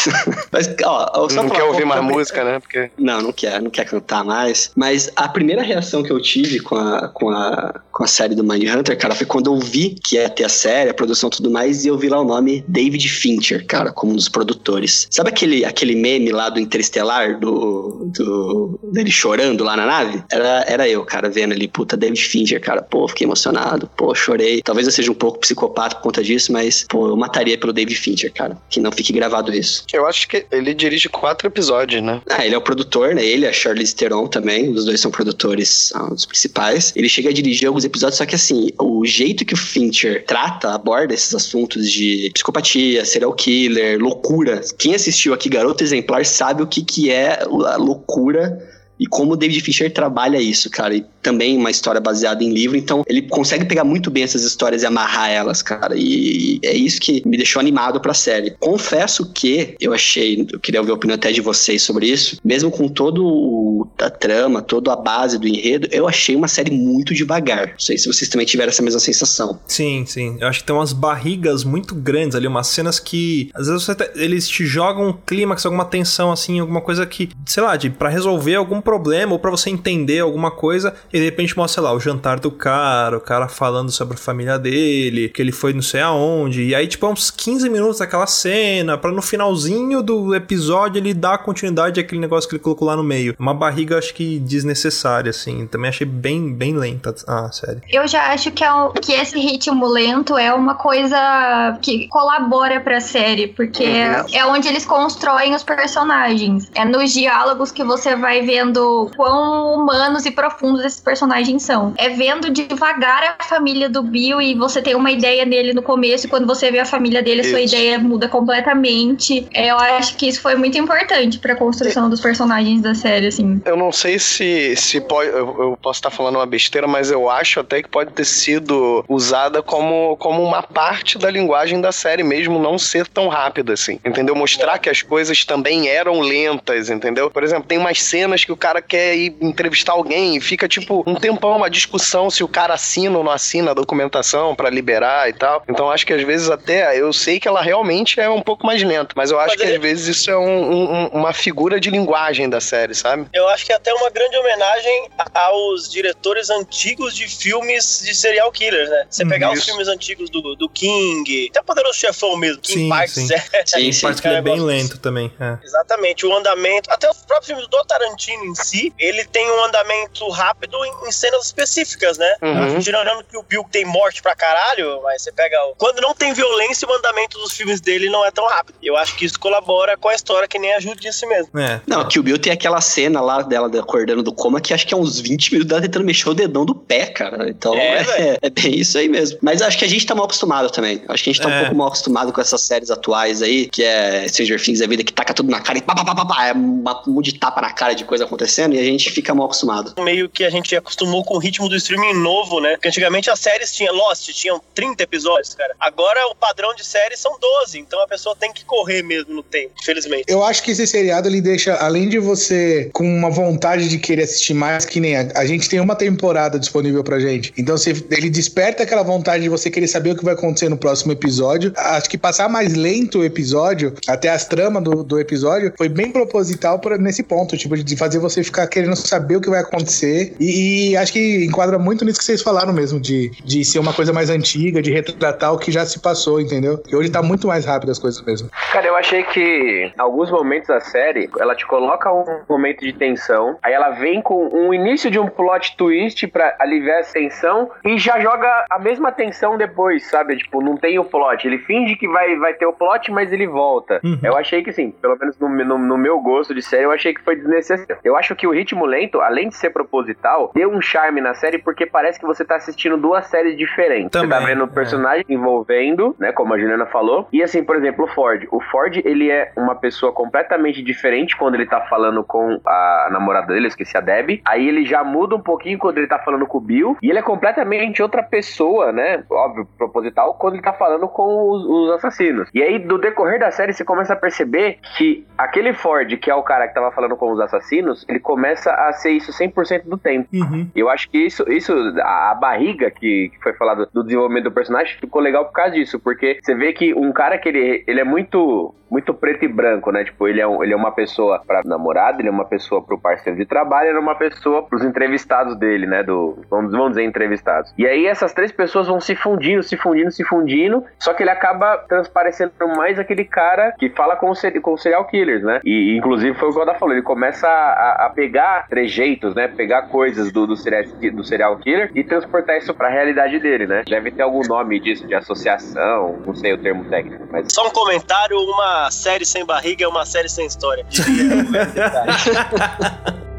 (laughs) mas, ó, não quer ouvir mais música, né? Porque... Não, não quer, não quer cantar mais. Mas a primeira reação que eu tive com a, com a, com a série do Mindhunter, cara, foi quando eu vi que ia ter a série, a produção e tudo mais, e eu vi lá o nome David Fincher, cara, como um dos produtores. Sabe aquele, aquele meme lá do Interestelar, do, do dele chorando lá na nave? Era, era eu, cara, vendo ali, puta, David Fincher, cara, pô, fiquei emocionado, pô, chorei. Talvez eu seja um pouco psicopata por conta disso, mas, pô, eu mataria pelo David Fincher, cara. Que não fique gravado isso. Eu acho que ele dirige quatro episódios, né? Ah, ele é o produtor, né? Ele, a Charlize Theron também, os dois são produtores, são os principais. Ele chega a dirigir alguns episódios, só que assim, o jeito que o Fincher trata, aborda esses assuntos de psicopatia, serial killer, loucura. Quem assistiu aqui Garoto Exemplar sabe o que, que é a loucura e como o David Fincher trabalha isso, cara. E também uma história baseada em livro, então ele consegue pegar muito bem essas histórias e amarrar elas, cara. E é isso que me deixou animado pra série. Confesso que eu achei, eu queria ouvir a opinião até de vocês sobre isso, mesmo com todo a trama, toda a base do enredo, eu achei uma série muito devagar. Não sei se vocês também tiveram essa mesma sensação. Sim, sim. Eu acho que tem umas barrigas muito grandes ali, umas cenas que às vezes te, eles te jogam um clímax, alguma tensão assim, alguma coisa que, sei lá, de para resolver algum problema ou para você entender alguma coisa e de repente mostra lá o jantar do cara, o cara falando sobre a família dele, que ele foi não sei aonde. E aí, tipo, é uns 15 minutos daquela cena, para no finalzinho do episódio ele dar continuidade àquele negócio que ele colocou lá no meio. Uma barriga, acho que desnecessária, assim. Também achei bem, bem lenta a série. Eu já acho que, é um, que esse ritmo lento é uma coisa que colabora pra série, porque uhum. é onde eles constroem os personagens. É nos diálogos que você vai vendo vendo quão humanos e profundos esses personagens são. É vendo devagar a família do Bill e você tem uma ideia nele no começo, e quando você vê a família dele, a sua ideia muda completamente. É, eu acho que isso foi muito importante pra construção dos personagens da série, assim. Eu não sei se, se pode. Eu, eu posso estar falando uma besteira, mas eu acho até que pode ter sido usada como, como uma parte da linguagem da série mesmo, não ser tão rápida assim. Entendeu? Mostrar que as coisas também eram lentas, entendeu? Por exemplo, tem umas cenas que o cara quer ir entrevistar alguém e fica, tipo, um tempão, uma discussão se o cara assina ou não assina a documentação para liberar e tal. Então acho que às vezes até, eu sei que ela realmente é um pouco mais lenta, mas eu acho mas que às vezes isso é um, um, uma figura de linguagem da série, sabe? Eu acho que é até uma grande homenagem aos diretores antigos de filmes de serial killers, né? Você pegar isso. os filmes antigos do, do King, até Poderoso Chefão mesmo, King sim, Parks, sim. (laughs) É, sim, sim, Parks que ele é bem lento também. É. Exatamente, o andamento, até os próprios filmes do Tarantino em si, ele tem um andamento rápido em, em cenas específicas, né? Uhum. Tirando que o Bill tem morte pra caralho, mas você pega. o- Quando não tem violência, o andamento dos filmes dele não é tão rápido. Eu acho que isso colabora com a história, que nem a Ju disse mesmo. É. Não, que o Bill tem aquela cena lá dela acordando do coma que acho que é uns 20 minutos dela tentando mexer o dedão do pé, cara. Então É, é, é bem isso aí mesmo. Mas acho que a gente tá mal acostumado também. Acho que a gente tá É. um pouco mal acostumado com essas séries atuais aí, que é Stranger Things da vida, que taca tudo na cara e pá, pá, pá, pá, pá, é uma- um monte de tapa na cara de coisa acontecendo e a gente fica mal acostumado. Meio que a gente acostumou com o ritmo do streaming novo, né? Porque antigamente as séries tinham Lost, tinham 30 episódios, cara. Agora o padrão de série são 12, então a pessoa tem que correr mesmo no tempo, infelizmente. Eu acho que esse seriado ele deixa, além de você com uma vontade de querer assistir mais, que nem a, a gente tem uma temporada disponível pra gente. Então você, ele desperta aquela vontade de você querer saber o que vai acontecer no próximo episódio. Acho que passar mais lento o episódio, até as tramas do, do episódio, foi bem proposital pra, nesse ponto, tipo, de fazer você ficar querendo saber o que vai acontecer. E, e acho que enquadra muito nisso que vocês falaram mesmo, de, de ser uma coisa mais antiga, de retratar o que já se passou, entendeu? Que hoje tá muito mais rápido as coisas mesmo. Cara, eu achei que alguns momentos da série, ela te coloca um momento de tensão, aí ela vem com um início de um plot twist pra aliviar essa tensão e já joga a mesma tensão depois, sabe? Tipo, não tem o plot. Ele finge que vai, vai ter o plot, mas ele volta. Uhum. Eu achei que, sim, pelo menos no, no, no meu gosto de série, eu achei que foi desnecessário. Eu acho que o ritmo lento, além de ser proposital, deu um charme na série porque parece que você tá assistindo duas séries diferentes. você tá Também, vendo o é. personagem envolvendo, né, como a Juliana falou. E assim, por exemplo, o Ford. O Ford, ele é uma pessoa completamente diferente quando ele tá falando com a namorada dele, eu esqueci a Debbie. Aí ele já muda um pouquinho quando ele tá falando com o Bill. E ele é completamente outra pessoa, né? Óbvio, proposital, quando ele tá falando com os, os assassinos. E aí, do decorrer da série, você começa a perceber que aquele Ford, que é o cara que tava falando com os assassinos, ele começa a ser isso 100% do tempo. Uhum. Eu acho que isso, isso a, a barriga que, que foi falado do desenvolvimento do personagem ficou legal por causa disso, porque você vê que um cara que ele, ele é muito muito preto e branco, né? Tipo, ele é, um, ele é uma pessoa pra namorada, ele é uma pessoa pro parceiro de trabalho, ele é uma pessoa pros entrevistados dele, né? Do, vamos, vamos dizer, entrevistados. E aí essas três pessoas vão se fundindo, se fundindo, se fundindo, só que ele acaba transparecendo mais aquele cara que fala com, com serial killers, né? E inclusive foi o que o Oda falou, ele começa a, a pegar trejeitos, né? Pegar coisas do, do, serial, do serial killer e transportar isso pra realidade dele, né? Deve ter algum nome disso, de associação, não sei o termo técnico, mas Só um comentário: uma série sem barriga é uma série sem história. (laughs)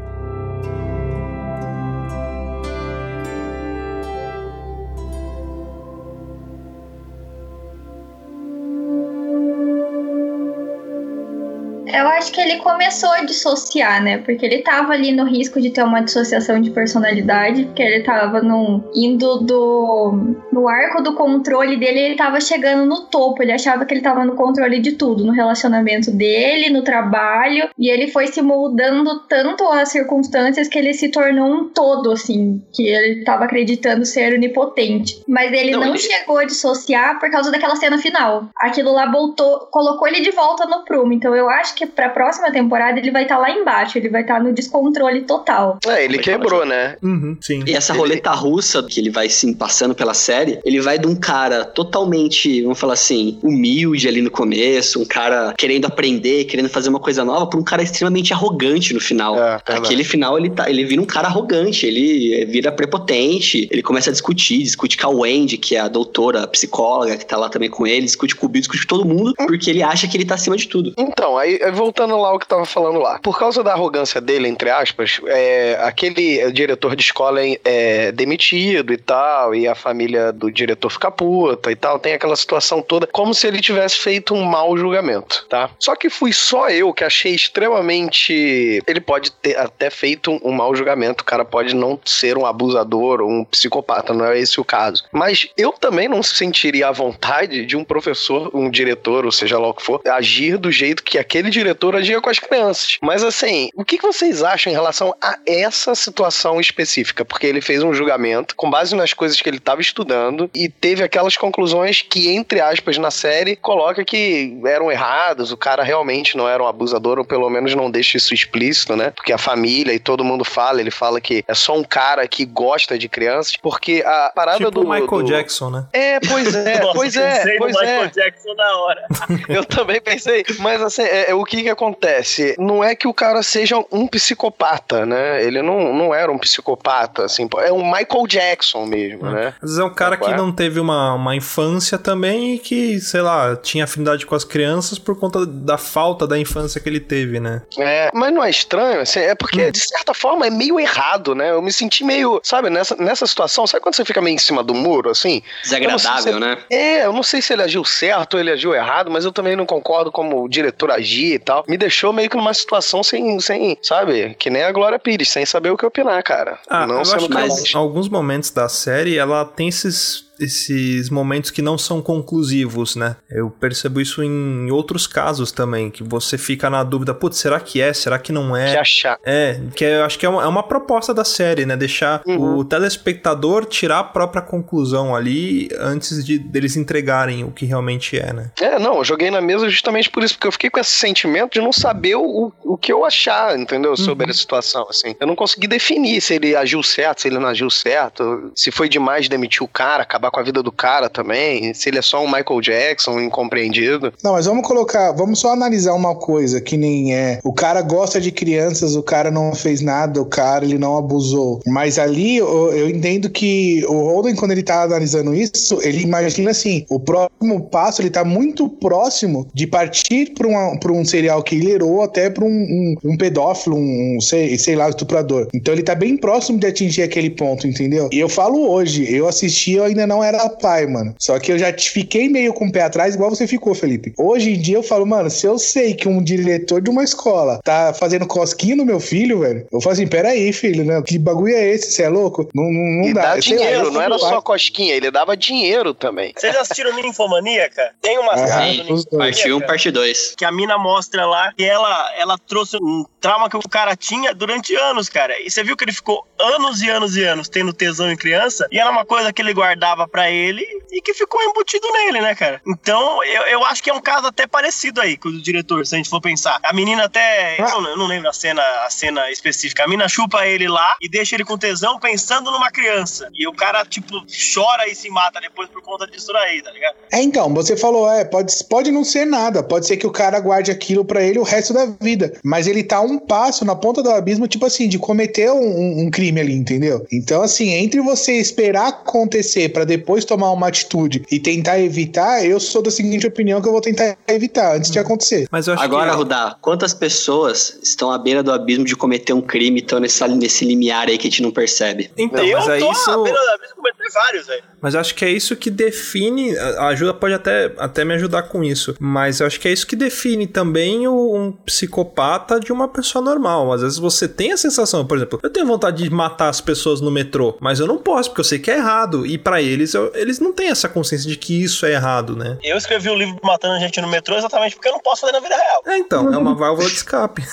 Eu acho que ele começou a dissociar, né? Porque ele tava ali no risco de ter uma dissociação de personalidade, porque ele tava num, indo do. No arco do controle dele, ele tava chegando no topo. Ele achava que ele tava no controle de tudo, no relacionamento dele, no trabalho. E ele foi se moldando tanto às circunstâncias que ele se tornou um todo, assim, que ele tava acreditando ser onipotente. Mas ele Não, não, ele- chegou a dissociar por causa daquela cena final. Aquilo lá voltou, colocou ele de volta no prumo. Então eu acho que pra próxima temporada ele vai estar lá embaixo, ele vai estar no descontrole total. É, ele quebrou, né? Uhum, sim. E essa roleta russa que ele vai sim passando pela série, ele vai de um cara totalmente, vamos falar assim, humilde ali no começo, um cara querendo aprender, querendo fazer uma coisa nova, pra um cara extremamente arrogante no final. É. Aquele final ele tá, ele vira um cara arrogante, ele vira prepotente, ele começa a discutir, discute com a Wendy, que é a doutora, a psicóloga que tá lá também com ele, discute com o Bill, discute com todo mundo, porque ele acha que ele tá acima de tudo. Então, aí voltando lá ao que tava falando lá. Por causa da arrogância dele, entre aspas, é, aquele é, diretor de escola é, é demitido e tal, e a família do diretor fica puta e tal, tem aquela situação toda, como se ele tivesse feito um mau julgamento, tá? Só que fui só eu que achei extremamente. Ele pode ter até feito um, um mau julgamento, o cara pode não ser um abusador ou um psicopata, não é esse o caso. Mas eu também não sentiria a vontade de um professor, um diretor, ou seja lá o que for, agir do jeito que aquele diretor agia com as crianças. Mas assim, o que vocês acham em relação a essa situação específica? Porque ele fez um julgamento com base nas coisas que ele estava estudando e teve aquelas conclusões que, entre aspas, na série, coloca que eram erradas, o cara realmente não era um abusador, ou pelo menos não deixa isso explícito, né? Porque a família e todo mundo fala, ele fala que é só um cara que gosta de crianças, porque a parada Tipo do. o Michael do- Jackson, né? É, pois é, (laughs) Nossa, pois é, pensei no pois é. Michael Jackson na hora. Eu também pensei. Mas assim, é, é o, que que acontece? Não é que o cara seja um psicopata, né? Ele não, não era um psicopata, assim, é um Michael Jackson mesmo, né? Às vezes é um cara que não teve uma, uma infância também e que, sei lá, tinha afinidade com as crianças por conta da falta da infância que ele teve, né? É, mas não é estranho, assim, é porque, de certa forma, é meio errado, né? Eu me senti meio, sabe, nessa, nessa situação, sabe quando você fica meio em cima do muro, assim? Desagradável, se, né? É, eu não sei se ele agiu certo ou ele agiu errado, mas eu também não concordo como o diretor agir e tal. Me deixou meio que numa situação sem, sem sabe, que nem a Glória Pires, sem saber o que opinar, cara. Ah, não eu acho que mais. alguns momentos da série, ela tem esses esses momentos que não são conclusivos, né? Eu percebo isso em outros casos também, que você fica na dúvida, putz, será que é? Será que não é? De achar. É, que eu acho que é uma, é uma proposta da série, né? Deixar Uhum. o telespectador tirar a própria conclusão ali antes de deles entregarem o que realmente é, né? É, não, eu joguei na mesa justamente por isso, porque eu fiquei com esse sentimento de não saber o, o que eu achar, entendeu? Sobre a situação, assim. Eu não consegui definir se ele agiu certo, se ele não agiu certo, se foi demais demitir o cara, acabar com a vida do cara também, se ele é só um Michael Jackson incompreendido. Não, mas vamos colocar, vamos só analisar uma coisa que nem é. O cara gosta de crianças, o cara não fez nada, o cara ele não abusou. Mas ali eu, eu entendo que o Holden, quando ele tá analisando isso, ele imagina assim: o próximo passo ele tá muito próximo de partir pra, uma, pra um serial killer ou até pra um, um, um pedófilo, um, um sei, sei lá, estuprador. Então ele tá bem próximo de atingir aquele ponto, entendeu? E eu falo hoje, eu assisti, eu ainda não era pai, mano. Só que eu já te- fiquei meio com o pé atrás, igual você ficou, Felipe. Hoje em dia eu falo, mano, se eu sei que um diretor de uma escola tá fazendo cosquinha no meu filho, velho, eu falo assim, peraí, filho, né? Que bagulho é esse? Você é louco? Não, não, não E dá. dá lá, dinheiro, eu não era só lá. cosquinha, ele dava dinheiro também. Vocês já assistiram Ninfomaníaca? Tem uma Ah, do dois. Parte 1, Ninfomaníaca parte 2. que a mina mostra lá que ela, ela trouxe um trauma que o cara tinha durante anos, cara. E você viu que ele ficou anos e anos e anos tendo tesão em criança, e era uma coisa que ele guardava pra ele e que ficou embutido nele, né, cara? Então, eu, eu acho que é um caso até parecido aí com o do diretor, se a gente for pensar. A menina até. Eu não, eu não lembro a cena, a cena específica. A mina chupa ele lá e deixa ele com tesão pensando numa criança. E o cara, tipo, chora e se mata depois por conta disso aí, tá ligado? É, então, você falou, é, pode, pode não ser nada, pode ser que o cara guarde aquilo pra ele o resto da vida, mas ele tá um passo na ponta do abismo, tipo assim, de cometer um, um- um crime ali, entendeu? Então, assim, entre você esperar acontecer pra depois tomar uma atitude e tentar evitar, eu sou da seguinte opinião que eu vou tentar evitar antes de acontecer. Mas eu acho Agora, que... Rudá, quantas pessoas estão à beira do abismo de cometer um crime e estão nessa, nesse limiar aí que a gente não percebe? Então, eu mas é tô isso... à beira da mesa cometer vários, velho. Mas eu acho que é isso que define. A a ajuda pode até, até me ajudar com isso. Mas eu acho que é isso que define também o, um psicopata de uma pessoa normal. Às vezes você tem a sensação, por exemplo, eu tenho vontade de matar as pessoas no metrô, mas eu não posso, porque eu sei que é errado. E pra eles, eu- eles não têm essa consciência de que isso é errado, né? Eu escrevi o livro Matando Gente no Metrô exatamente porque eu não posso fazer na vida real. É, então, é uma válvula de escape. (laughs)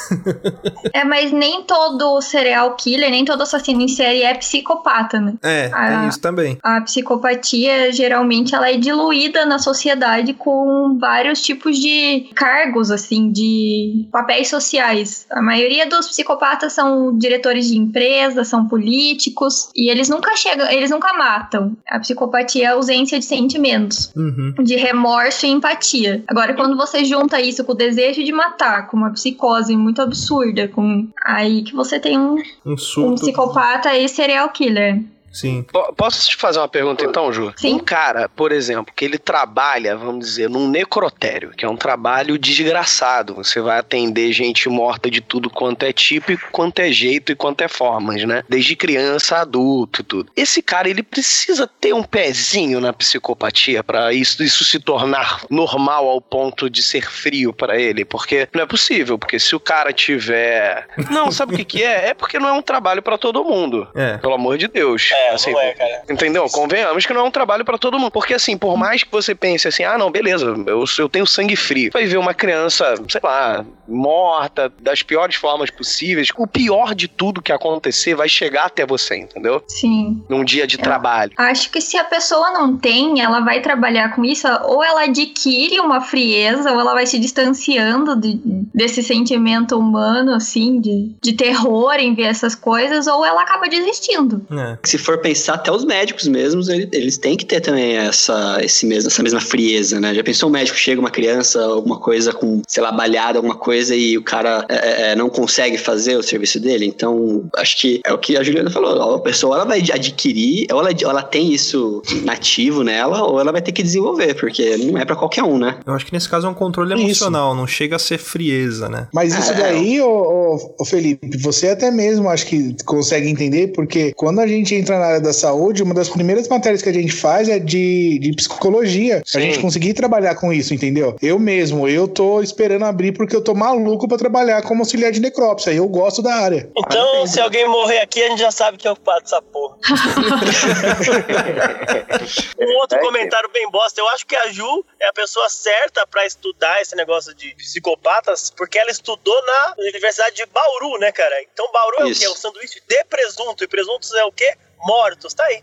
É, mas nem todo serial killer, nem todo assassino em série é psicopata, né? É, Ah. tem isso também. A psicopatia, geralmente, ela é diluída na sociedade com vários tipos de cargos, assim, de papéis sociais. A maioria dos psicopatas são diretores de empresas, são políticos, e eles nunca chegam, eles nunca matam. A psicopatia é a ausência de sentimentos, Uhum. de remorso e empatia. Agora, quando você junta isso com o desejo de matar, com uma psicose muito absurda, com aí que você tem um, Um um psicopata e serial killer. Sim. Po- Posso te fazer uma pergunta então, Ju? Sim. Um cara, por exemplo, que ele trabalha, vamos dizer, num necrotério, que é um trabalho desgraçado. Você vai atender gente morta de tudo quanto é tipo, e quanto é jeito e quanto é formas, né? Desde criança, adulto e tudo. Esse cara, ele precisa ter um pezinho na psicopatia pra isso, isso se tornar normal ao ponto de ser frio pra ele, porque não é possível, porque se o cara tiver, (laughs) não, sabe o que que é? É porque não é um trabalho pra todo mundo. É. Pelo amor de Deus. É, Assim, não é, cara. Entendeu? Convenhamos que não é um trabalho pra todo mundo. Porque, assim, por mais que você pense assim, ah, não, beleza, eu, eu tenho sangue frio. Vai ver uma criança, sei lá, morta, das piores formas possíveis. O pior de tudo que acontecer vai chegar até você, entendeu? Sim. Num dia de trabalho. Acho que se a pessoa não tem, ela vai trabalhar com isso, ou ela adquire uma frieza, ou ela vai se distanciando de- desse sentimento humano, assim, de, de terror em ver essas coisas, ou ela acaba desistindo. É. Se for for pensar, até os médicos mesmos, eles, eles têm que ter também essa, esse mesmo, essa mesma frieza, né? Já pensou um médico chega uma criança, alguma coisa com, sei lá, balhada, alguma coisa, e o cara é, é, é não consegue fazer o serviço dele? Então, acho que é o que a Juliana falou. A pessoa ela vai adquirir, ou ela, ela tem isso nativo nela, ou ela vai ter que desenvolver, porque não é para qualquer um, né? Eu acho que nesse caso é um controle emocional, isso. não chega a ser frieza, né? Mas isso é, daí, ô, ô, Felipe, você até mesmo acho que consegue entender, porque quando a gente entra na área da saúde, uma das primeiras matérias que a gente faz é de, de psicologia. Sim. A gente conseguir trabalhar com isso, entendeu? Eu mesmo, eu tô esperando abrir porque eu tô maluco para trabalhar como auxiliar de necrópsia. Eu gosto da área. Então, se alguém morrer aqui, a gente já sabe quem é ocupado dessa porra. (laughs) um outro é comentário bem bosta. Eu acho que a Ju é a pessoa certa para estudar esse negócio de psicopatas, porque ela estudou na Universidade de Bauru, né, cara? Então Bauru Isso. é o quê? É um sanduíche de presunto. E presuntos é o quê? Mortos, tá aí.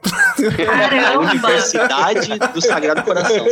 Caramba. Universidade do Sagrado Coração.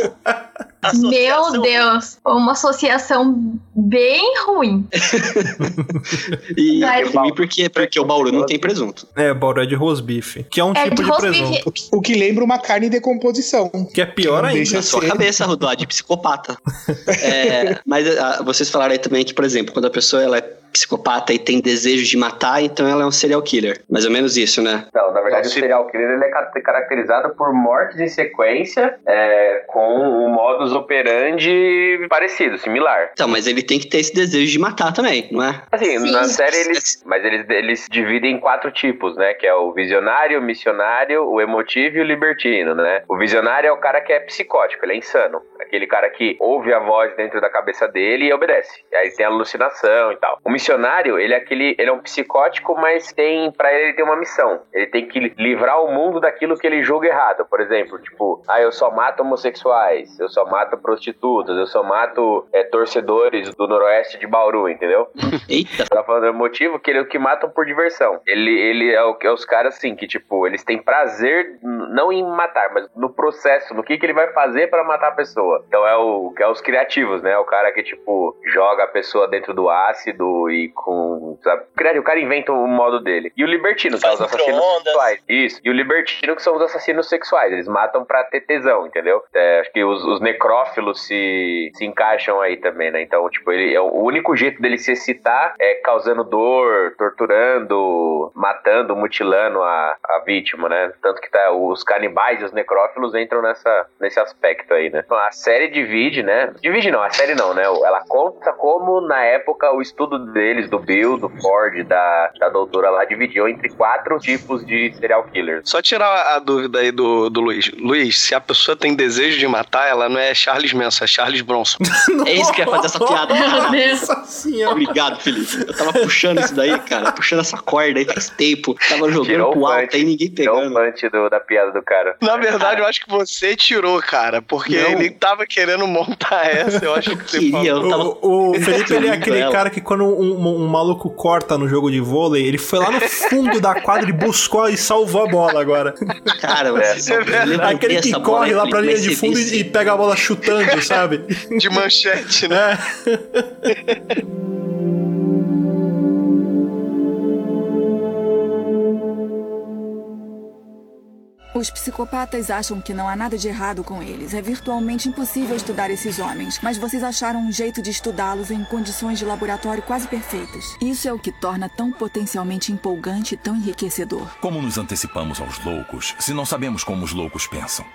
Meu Deus, uma associação bem ruim. (laughs) e é ruim porque, porque o Bauru não tem presunto. É, o Bauru é de rosbife, que é um é tipo de, de presunto. O que lembra uma carne em decomposição. Que é pior ainda. Na sua cabeça, Rodó, de psicopata. (laughs) é, mas uh, vocês falaram aí também que, por exemplo, quando a pessoa ela é psicopata e tem desejo de matar, então ela é um serial killer. Mais ou menos isso, né? Não, na verdade, o serial killer ele é caracterizado por mortes em sequência é, com um modus operandi parecido, similar. Então, mas ele tem que ter esse desejo de matar também, não é? Assim, Sim. na série eles. Mas eles, eles dividem em quatro tipos, né? Que é o visionário, o missionário, o emotivo e o libertino, né? O visionário é o cara que é psicótico, ele é insano. Aquele cara que ouve a voz dentro da cabeça dele e obedece. E aí tem alucinação e tal. O missionário, ele é aquele. Ele é um psicótico, mas tem. para ele, ele tem uma missão. Ele tem que livrar o mundo daquilo que ele julga errado. Por exemplo, tipo, ah, eu só mato homossexuais, eu só mato prostitutas, eu só mato é, torcedores do noroeste de Bauru, entendeu? (laughs) Eita! Tá falando do motivo que ele é o que matam por diversão. Ele, ele é, o, é os caras, assim, que, tipo, eles têm prazer não em matar, mas no processo, no que, que ele vai fazer para matar a pessoa. Então é o que é os criativos, né? O cara que, tipo, joga a pessoa dentro do ácido e com. Sabe? O cara inventa o modo dele. E o libertino, que é os assassinos sexuais. Isso. E o libertino, que são os assassinos sexuais. Eles matam pra ter tesão, entendeu? É, acho que os, os, necrófilos se, se encaixam aí também, né? Então, tipo, ele, é o único jeito dele se excitar é causando dor, torturando, matando, mutilando a, a vítima, né? Tanto que tá, os canibais e os necrófilos entram nessa, nesse aspecto aí, né? Então, a série divide, né? Divide não, a série não, né? Ela conta como, na época, o estudo deles, do Bill, do Ford, da, da doutora lá, dividiu entre quatro tipos de serial killers. Só tirar a dúvida aí do, do Luiz. Luiz, se a pessoa tem desejo de matar, ela não é Charles Manson, é Charles Bronson. (laughs) é isso que ia fazer essa piada. Nossa Obrigado, Felipe. Eu tava puxando isso daí, cara, puxando essa corda aí, faz tempo. Tava jogando tirou pro alto aí, ninguém pegando. Tirou o punch do, da piada do cara. Na verdade, eu acho que você tirou, cara, porque não. ele tava querendo montar essa, eu acho que você Queria, falou. Tava... O, o Felipe, ele é aquele ela. cara que quando um, um, um, maluco corta no jogo de vôlei, ele foi lá no fundo da quadra e buscou e salvou a bola agora. Cara, é aquele que corre lá pra linha de fundo e, e pega a bola chutando, sabe? De manchete, né? É. (laughs) Os psicopatas acham que não há nada de errado com eles. É virtualmente impossível estudar esses homens, mas vocês acharam um jeito de estudá-los em condições de laboratório quase perfeitas. Isso é o que torna tão potencialmente empolgante e tão enriquecedor. Como nos antecipamos aos loucos se não sabemos como os loucos pensam?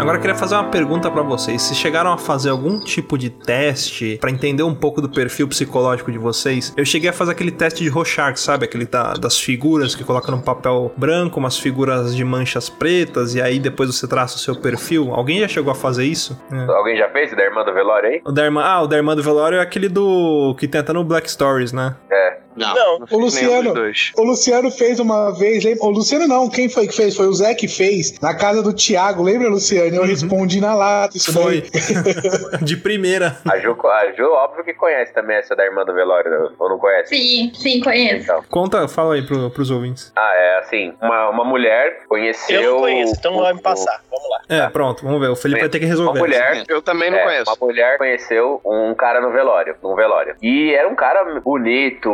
Agora eu queria fazer uma pergunta para vocês. Se chegaram a fazer algum tipo de teste para entender um pouco do perfil psicológico de vocês, eu cheguei a fazer aquele teste de Rorschach, sabe? Aquele da, das figuras que coloca no papel branco, umas figuras de manchas pretas, e aí depois você traça o seu perfil. Alguém já chegou a fazer isso? É. Alguém já fez? O da irmã do velório aí? O da irmã, ah, o da irmã do velório é aquele do. que tenta no Black Stories, né? É. Não, não. o Luciano, o Luciano fez uma vez, lembra? o Luciano não, quem foi que fez? Foi o Zé que fez na casa do Thiago, lembra, Luciano? Eu uhum. respondi na lata, isso foi. (laughs) De primeira. A Ju, a Ju, óbvio que conhece também essa da irmã do velório, ou não conhece? Sim, sim, conheço. Então. Conta, fala aí pro, pros ouvintes. Ah, é assim, uma, uma mulher conheceu... Eu não conheço, então vai me passar, vamos lá. É, pronto, vamos ver. O Felipe vai ter que resolver. Uma mulher, Eu também não é, conheço. Uma mulher conheceu um cara no velório, num velório. E era um cara bonito,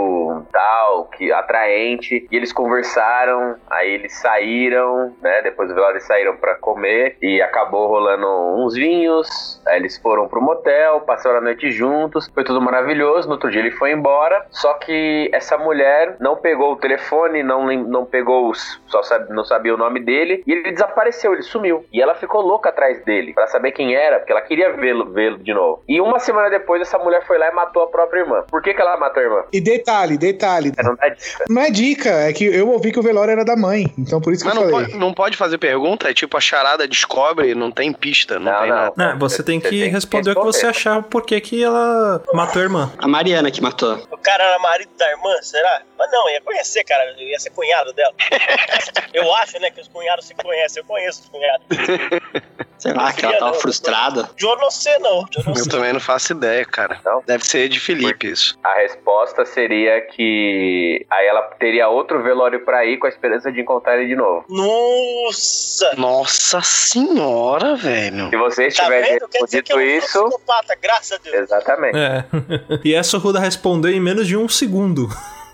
tal, que atraente. E eles conversaram, aí eles saíram, né? Depois do velório eles saíram pra comer e acabou rolando uns vinhos. Aí eles foram pro motel, passaram a noite juntos. Foi tudo maravilhoso. No outro dia ele foi embora. Só que essa mulher não pegou o telefone, não, não pegou os. Só sabe, não sabia o nome dele. E ele desapareceu, ele sumiu. E ela ficou louca atrás dele pra saber quem era, porque ela queria vê-lo vê-lo de novo. E uma semana depois, essa mulher foi lá e matou a própria irmã. Por que, que ela matou a irmã? E detalhe, detalhe. Não dá dica. Não é dica, é que eu ouvi que o velório era da mãe. Então por isso que Mas eu não falei. pode, não pode fazer pergunta? É tipo a charada descobre, não tem pista, não, Não, tem não. não. É, você tem Você que tem que responder o que você achar por que que ela matou a irmã. A Mariana que matou. O cara era marido da irmã, será? Mas não, ia conhecer, cara. Eu ia ser cunhado dela. (laughs) eu acho, né, que os cunhados se conhecem. Eu conheço os cunhados. Sei lá, que ela tava frustrada. Eu não sei, não. Eu não Eu sei. também não faço ideia, cara. Não? Deve ser de Felipe isso. A resposta seria que aí ela teria outro velório pra ir com a esperança de encontrar ele de novo. Nossa! Nossa senhora, velho. Se você Tá tivesse vendo? Respondido eu sou um isso, psicopata, graças a Deus. exatamente. É. (laughs) e essa o Ruda respondeu em menos de um segundo.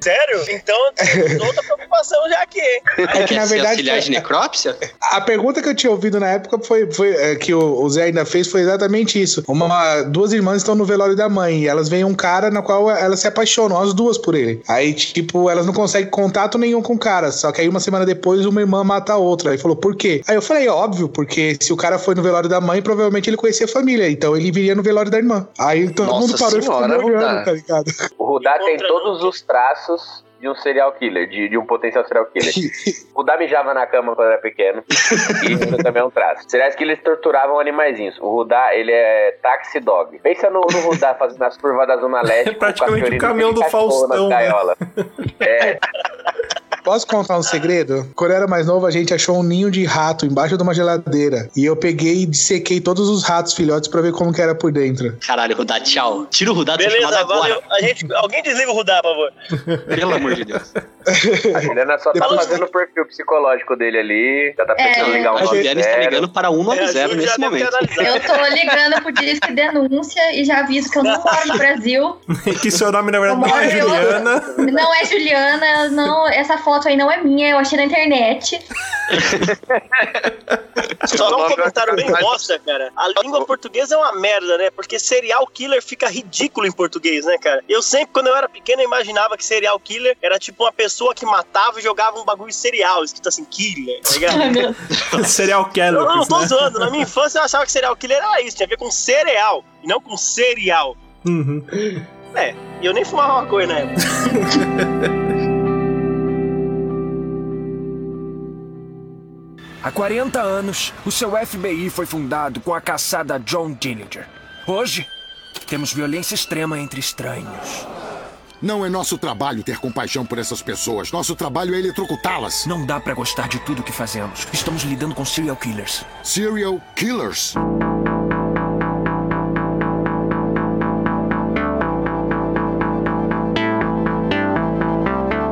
Sério? Então, tem outra preocupação já aqui, hein? É que na verdade auxiliar de necrópsia? a pergunta que eu tinha ouvido na época foi, foi é, que o, Zé ainda fez foi exatamente isso. Uma, duas irmãs estão no velório da mãe e elas veem um cara na qual elas se apaixonam, as duas por ele. Aí, tipo, elas não conseguem contato nenhum com o cara. Só que aí uma semana depois uma irmã mata a outra. Aí falou, por quê? Aí eu falei, óbvio, porque se o cara foi no velório da mãe, provavelmente ele conhecia a família. Então ele viria no velório da irmã. Aí todo Nossa mundo parou e ficou me senhora, olhando, tá ligado? O Rudá tem todos os traços de um serial killer, de, de um potencial serial killer. (laughs) O Rudá mijava na cama quando era pequeno. (laughs) e isso também é um traço. Serial killers torturavam animaizinhos. O Rudá, ele é taxi dog. Pensa no, no Rudá fazendo as curvas da Zona Leste. É (laughs) praticamente com o caminhão do Faustão, né? É, Posso contar um segredo? Quando eu era mais novo, a gente achou um ninho de rato embaixo de uma geladeira. E eu peguei e dissequei todos os ratos filhotes pra ver como que era por dentro. Caralho, Rudá, tchau. Tira o Rudá do Beleza, valeu. A gente, alguém desliga o Rudá, por favor. Pelo amor de Deus. a Juliana só tá Depois- fazendo o perfil psicológico dele ali. Já tá pensando É. ligar um A Juliana está 90. ligando para É, a 190 Ju já nesse momento. Eu tô ligando pro Disque Denúncia e já aviso que eu não moro no Brasil. (laughs) que seu nome, na verdade, não é Juliana. Não é Juliana, não, essa foto aí não é minha, eu achei na internet. (laughs) Só um Logo, comentário bem bosta, cara. A língua portuguesa é uma merda, né? Porque serial killer fica ridículo em português, né, cara? Eu sempre, quando eu era pequeno, eu imaginava que serial killer era tipo uma pessoa que matava e jogava um bagulho cereal, escrito assim, killer, tá ligado? (laughs) (laughs) Serial Eu Keller. não tô né? zoando. Na minha infância eu achava que serial killer era isso, tinha a ver com cereal, e não com cereal. Uhum. É, e eu nem fumava maconha na época. Há 40 anos, o seu FBI foi fundado com a caçada John Dillinger. Hoje, temos violência extrema entre estranhos. Não é nosso trabalho ter compaixão por essas pessoas. Nosso trabalho é eletrocutá-las. Não dá pra gostar de tudo que fazemos. Estamos lidando com serial killers. Serial killers.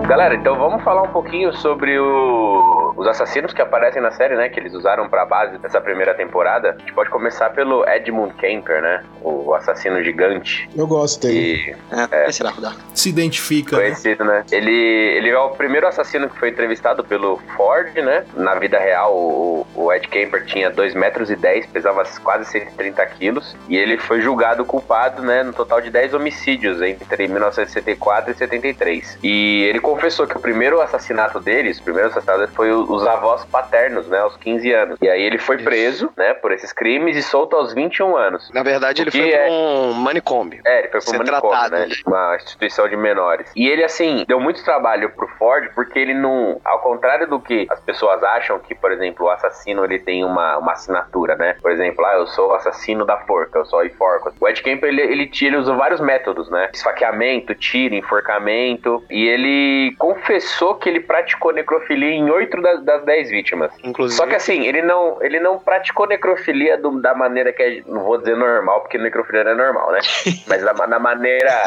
Galera, então vamos falar um pouquinho sobre o- os assassinos que aparecem na série, né? Que eles usaram pra base dessa primeira temporada. A gente pode começar pelo Edmund Kemper, né? O assassino gigante. Eu gosto dele. E É, quem será, Rudá? Se identifica. né? conhecido, né? Ele, ele é o primeiro assassino que foi entrevistado pelo Ford, né? Na vida real, o, o Ed Kemper tinha 2 metros e 10, pesava quase 130 quilos. E ele foi julgado culpado, né? No total de 10 homicídios entre 1964 e 73. E ele confessou que o primeiro assassinato deles, o primeiro assassinato foi o- os avós paternos, né? Aos 15 anos. E aí ele foi preso, né? Por esses crimes e solto aos 21 anos. Na verdade, ele foi é- pra um manicômio. É, ele foi pro Ser manicômio, tratado, né? Uma instituição de menores. E ele, assim, deu muito trabalho pro Ford, porque ele não... Ao contrário do que as pessoas acham que, por exemplo, o assassino, ele tem uma, uma assinatura, né? Por exemplo, ah, eu sou o assassino da forca, eu sou o enforco. O Ed Kemper, ele, ele, tira- ele usou vários métodos, né? Esfaqueamento, tiro, enforcamento. E ele confessou que ele praticou necrofilia em oito das das, das 10 vítimas. Inclusive. Só que assim, ele não, ele não praticou necrofilia do- da maneira que é, não vou dizer normal, porque necrofilia não é normal, né? (laughs) Mas da, da maneira,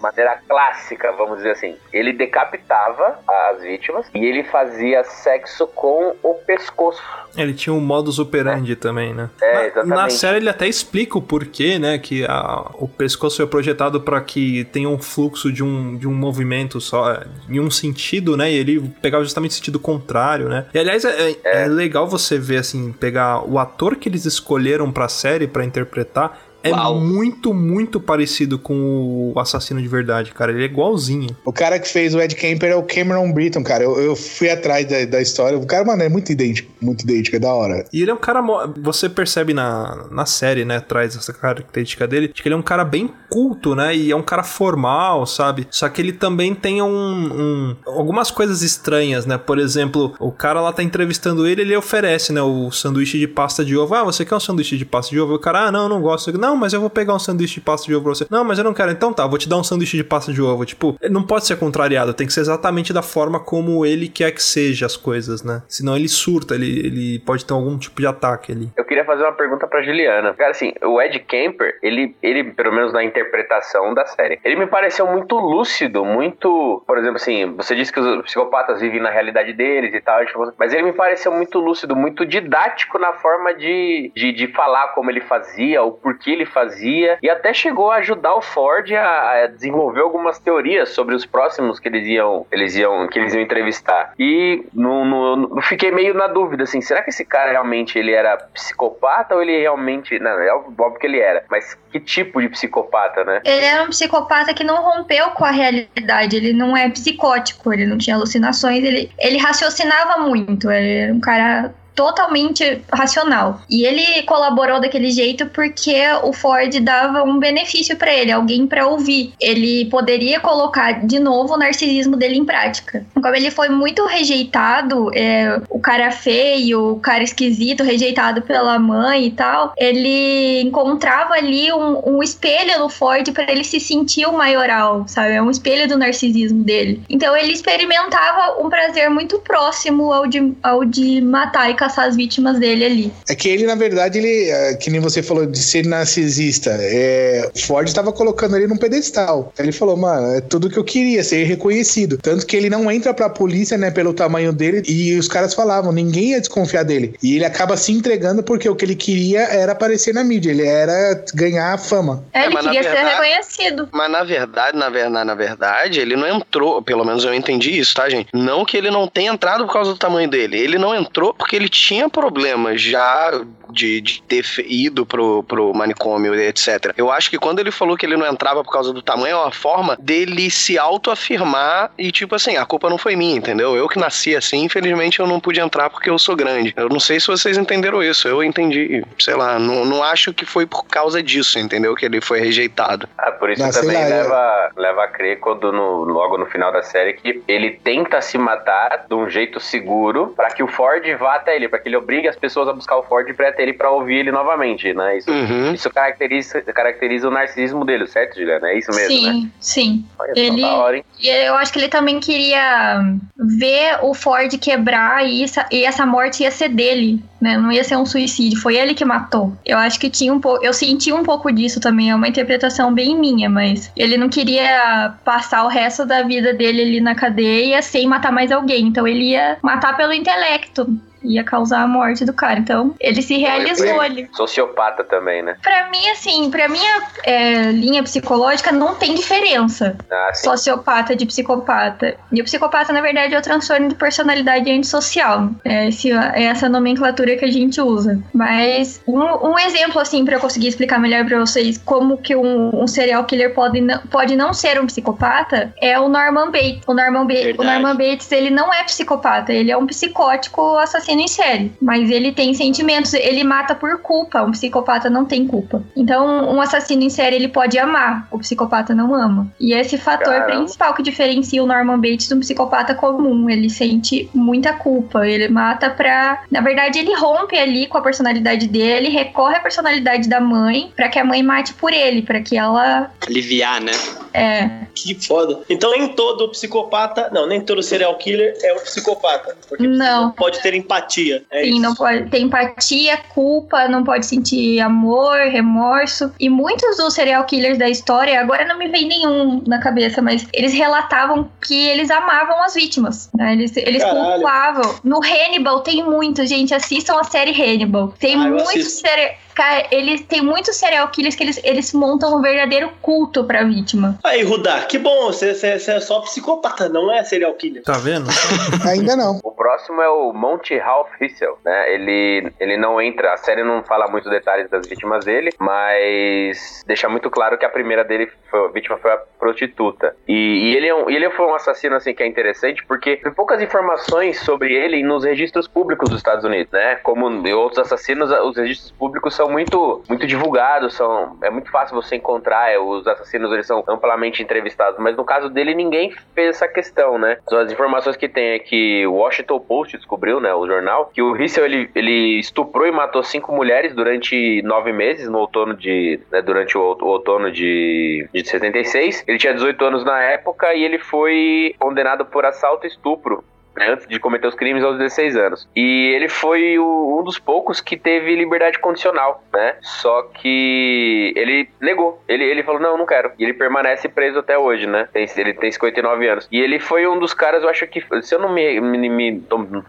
maneira clássica, vamos dizer assim. Ele decapitava as vítimas e ele fazia sexo com o pescoço. Ele tinha um modus operandi também, né? É, Na- exatamente. Na série ele até explica o porquê, né? Que a- o pescoço foi projetado para que tenha um fluxo de um, de um movimento só, é, em um sentido, né? E ele pegava justamente o sentido contrário, né? E aliás, é, é legal você ver, assim, pegar o ator que eles escolheram pra série pra interpretar. É Uau. muito, muito parecido com o assassino de verdade, cara. Ele é igualzinho. O cara que fez o Ed Kemper é o Cameron Britton, cara. Eu, eu fui atrás da, da história. O cara, mano, é muito idêntico. Muito idêntico, é da hora. E ele é um cara. Você percebe na, na série, né? Traz essa característica dele. De que ele é um cara bem culto, né? E é um cara formal, sabe? Só que ele também tem um, um- algumas coisas estranhas, né? Por exemplo, o cara lá tá entrevistando ele, ele oferece, né? O sanduíche de pasta de ovo. Ah, você quer um sanduíche de pasta de ovo? E o cara, ah, não, não gosto. Não, mas eu vou pegar um sanduíche de pasta de ovo pra você. Não, mas eu não quero. Então tá, vou te dar um sanduíche de pasta de ovo. Tipo, não pode ser contrariado. Tem que ser exatamente da forma como ele quer que seja as coisas, né? Senão ele surta, ele, ele pode ter algum tipo de ataque ali. Eu queria fazer uma pergunta pra Juliana. Cara, assim, o Ed Kemper, ele, ele, pelo menos na interpretação da série, ele me pareceu muito lúcido, muito. Por exemplo, assim, você disse que os psicopatas vivem na realidade deles e tal, tipo, mas ele me pareceu muito lúcido, muito didático na forma de, de, de falar como ele fazia, o porquê ele fazia, e até chegou a ajudar o Ford a, a desenvolver algumas teorias sobre os próximos que eles iam, eles iam, que eles iam entrevistar. E no, no, no- fiquei meio na dúvida, assim, será que esse cara realmente ele era psicopata ou ele realmente. Não, é óbvio que ele era, mas que tipo de psicopata, né? Ele era um psicopata que não rompeu com a realidade. Ele não é psicótico, ele não tinha alucinações, ele, ele raciocinava muito. Ele era um cara totalmente racional. E ele colaborou daquele jeito porque o Ford dava um benefício pra ele, alguém pra ouvir. Ele poderia colocar de novo o narcisismo dele em prática. Como ele foi muito rejeitado, é, o cara feio, o cara esquisito, rejeitado pela mãe e tal, ele encontrava ali um, um espelho no Ford pra ele se sentir o maioral, sabe? É um espelho do narcisismo dele. Então ele experimentava um prazer muito próximo ao de, ao de matar e caçar as vítimas dele ali. É que ele, na verdade, ele, é, que nem você falou de ser narcisista, é, Ford estava colocando ele num pedestal. Ele falou, mano, é tudo que eu queria, ser reconhecido. Tanto que ele não entra pra polícia, né, pelo tamanho dele, e os caras falavam, ninguém ia desconfiar dele. E ele acaba se entregando porque o que ele queria era aparecer na mídia, ele era ganhar fama. É, ele mas na queria ser verdade- reconhecido. Mas na verdade, na verdade, na verdade, ele não entrou, pelo menos eu entendi isso, tá, gente? Não que ele não tenha entrado por causa do tamanho dele. Ele não entrou porque ele tinha problemas já de, de ter ido pro, pro manicômio, etc. Eu acho que quando ele falou que ele não entrava por causa do tamanho, é uma forma dele se autoafirmar e, tipo assim, a culpa não foi minha, entendeu? Eu que nasci assim, infelizmente eu não pude entrar porque eu sou grande. Eu não sei se vocês entenderam isso. Eu entendi, sei lá, não, não acho que foi por causa disso, entendeu? Que ele foi rejeitado. Ah, por isso Mas, também lá, é- leva, leva a crer quando no- logo no final da série que ele tenta se matar de um jeito seguro pra que o Ford vá até ele, pra que ele obrigue as pessoas a buscar o Ford pra até ele pra ouvir ele novamente, né? Isso, Uhum. isso caracteriza, caracteriza o narcisismo dele, certo, Juliana? É isso mesmo, sim, né? sim. Olha só, Ele- hora? E eu acho que ele também queria ver o Ford quebrar e essa, e essa morte ia ser dele, né? Não ia ser um suicídio, foi ele que matou. Eu acho que tinha um pouco. Eu senti um pouco disso também, é uma interpretação bem minha, mas ele não queria passar o resto da vida dele ali na cadeia sem matar mais alguém. Então ele ia matar pelo intelecto. Ia causar a morte do cara. Então, ele se realizou ali. Sociopata também, né? Pra mim, assim, pra minha é, linha psicológica não tem diferença Ah, sociopata de psicopata. E o psicopata, na verdade, é o transtorno de personalidade antissocial. É, esse, é essa nomenclatura que a gente usa. Mas um, um exemplo, assim, pra eu conseguir explicar melhor pra vocês como que um, um serial killer pode não, pode não ser um psicopata é o Norman Bates. O Norman, ba o Verdade. Norman Bates, ele não é psicopata, ele é um psicótico assassino assassino em série, mas ele tem sentimentos, ele mata por culpa. Um psicopata não tem culpa. Então, um assassino em série ele pode amar, o psicopata não ama. E esse fator Caramba. principal que diferencia o Norman Bates de um psicopata comum. Ele sente muita culpa. Ele mata pra. Na verdade, ele rompe ali com a personalidade dele, recorre à personalidade da mãe pra que a mãe mate por ele, pra que ela. Aliviar, né? É. Que foda. Então nem todo psicopata, não, nem todo serial killer é um psicopata. Porque Não. pode ter empatia. É Sim, isso. não pode ter empatia, culpa, não pode sentir amor, remorso. E muitos dos serial killers da história, agora não me vem nenhum na cabeça, mas eles relatavam que eles amavam as vítimas. né? Eles, eles culpavam. No Hannibal tem muito, gente. Assistam a série Hannibal. Tem Ah, muitos serial. Cara, eles tem muitos serial killers que eles, eles montam um verdadeiro culto pra vítima. Aí, Rudá, que bom, você, você- você é só psicopata, não é serial killer. Tá vendo? (laughs) Ainda não. O próximo é o Monty Ralph Hissel, né? Ele, ele não entra, a série não fala muito detalhes das vítimas dele, mas deixa muito claro que a primeira dele, foi, a vítima foi a prostituta. E, e ele, é um, ele foi um assassino, assim, que é interessante, porque tem poucas informações sobre ele nos registros públicos dos Estados Unidos, né? Como em outros assassinos, os registros públicos são muito, muito divulgados, são, é muito fácil você encontrar, é, os assassinos, eles são amplamente entrevistados, mas no caso dele, ninguém fez essa questão, né? As informações que tem é que o Washington Post descobriu, né, o jornal, que o Hissel, ele, ele estuprou e matou cinco mulheres durante nove meses, no outono de, né, durante o, o outono de, de 76. Ele tinha 18 anos na época e ele foi condenado por assalto e estupro né, antes de cometer os crimes aos 16 anos. E ele foi o- um dos poucos que teve liberdade condicional, né? Só que ele negou. Ele, ele falou, não, não quero. E ele permanece preso até hoje, né? Tem- ele tem 59 anos. E ele foi um dos caras, eu acho que, se eu não me, me, me-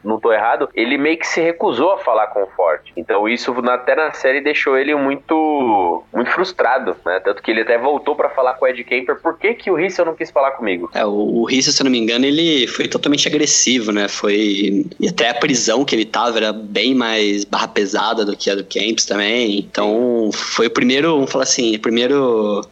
não tô errado, ele meio que se recusou a falar com o Ford. Então isso até na série deixou ele muito, muito frustrado, né? Tanto que ele até voltou pra falar com o Ed Kemper, por que que o Hissel não quis falar comigo? É, o, o Rissa, se eu não me engano, ele foi totalmente agressivo, né? Foi. E até a prisão que ele tava era bem mais barra pesada do que a do Camps também. Então, foi o primeiro, vamos falar assim, a primeira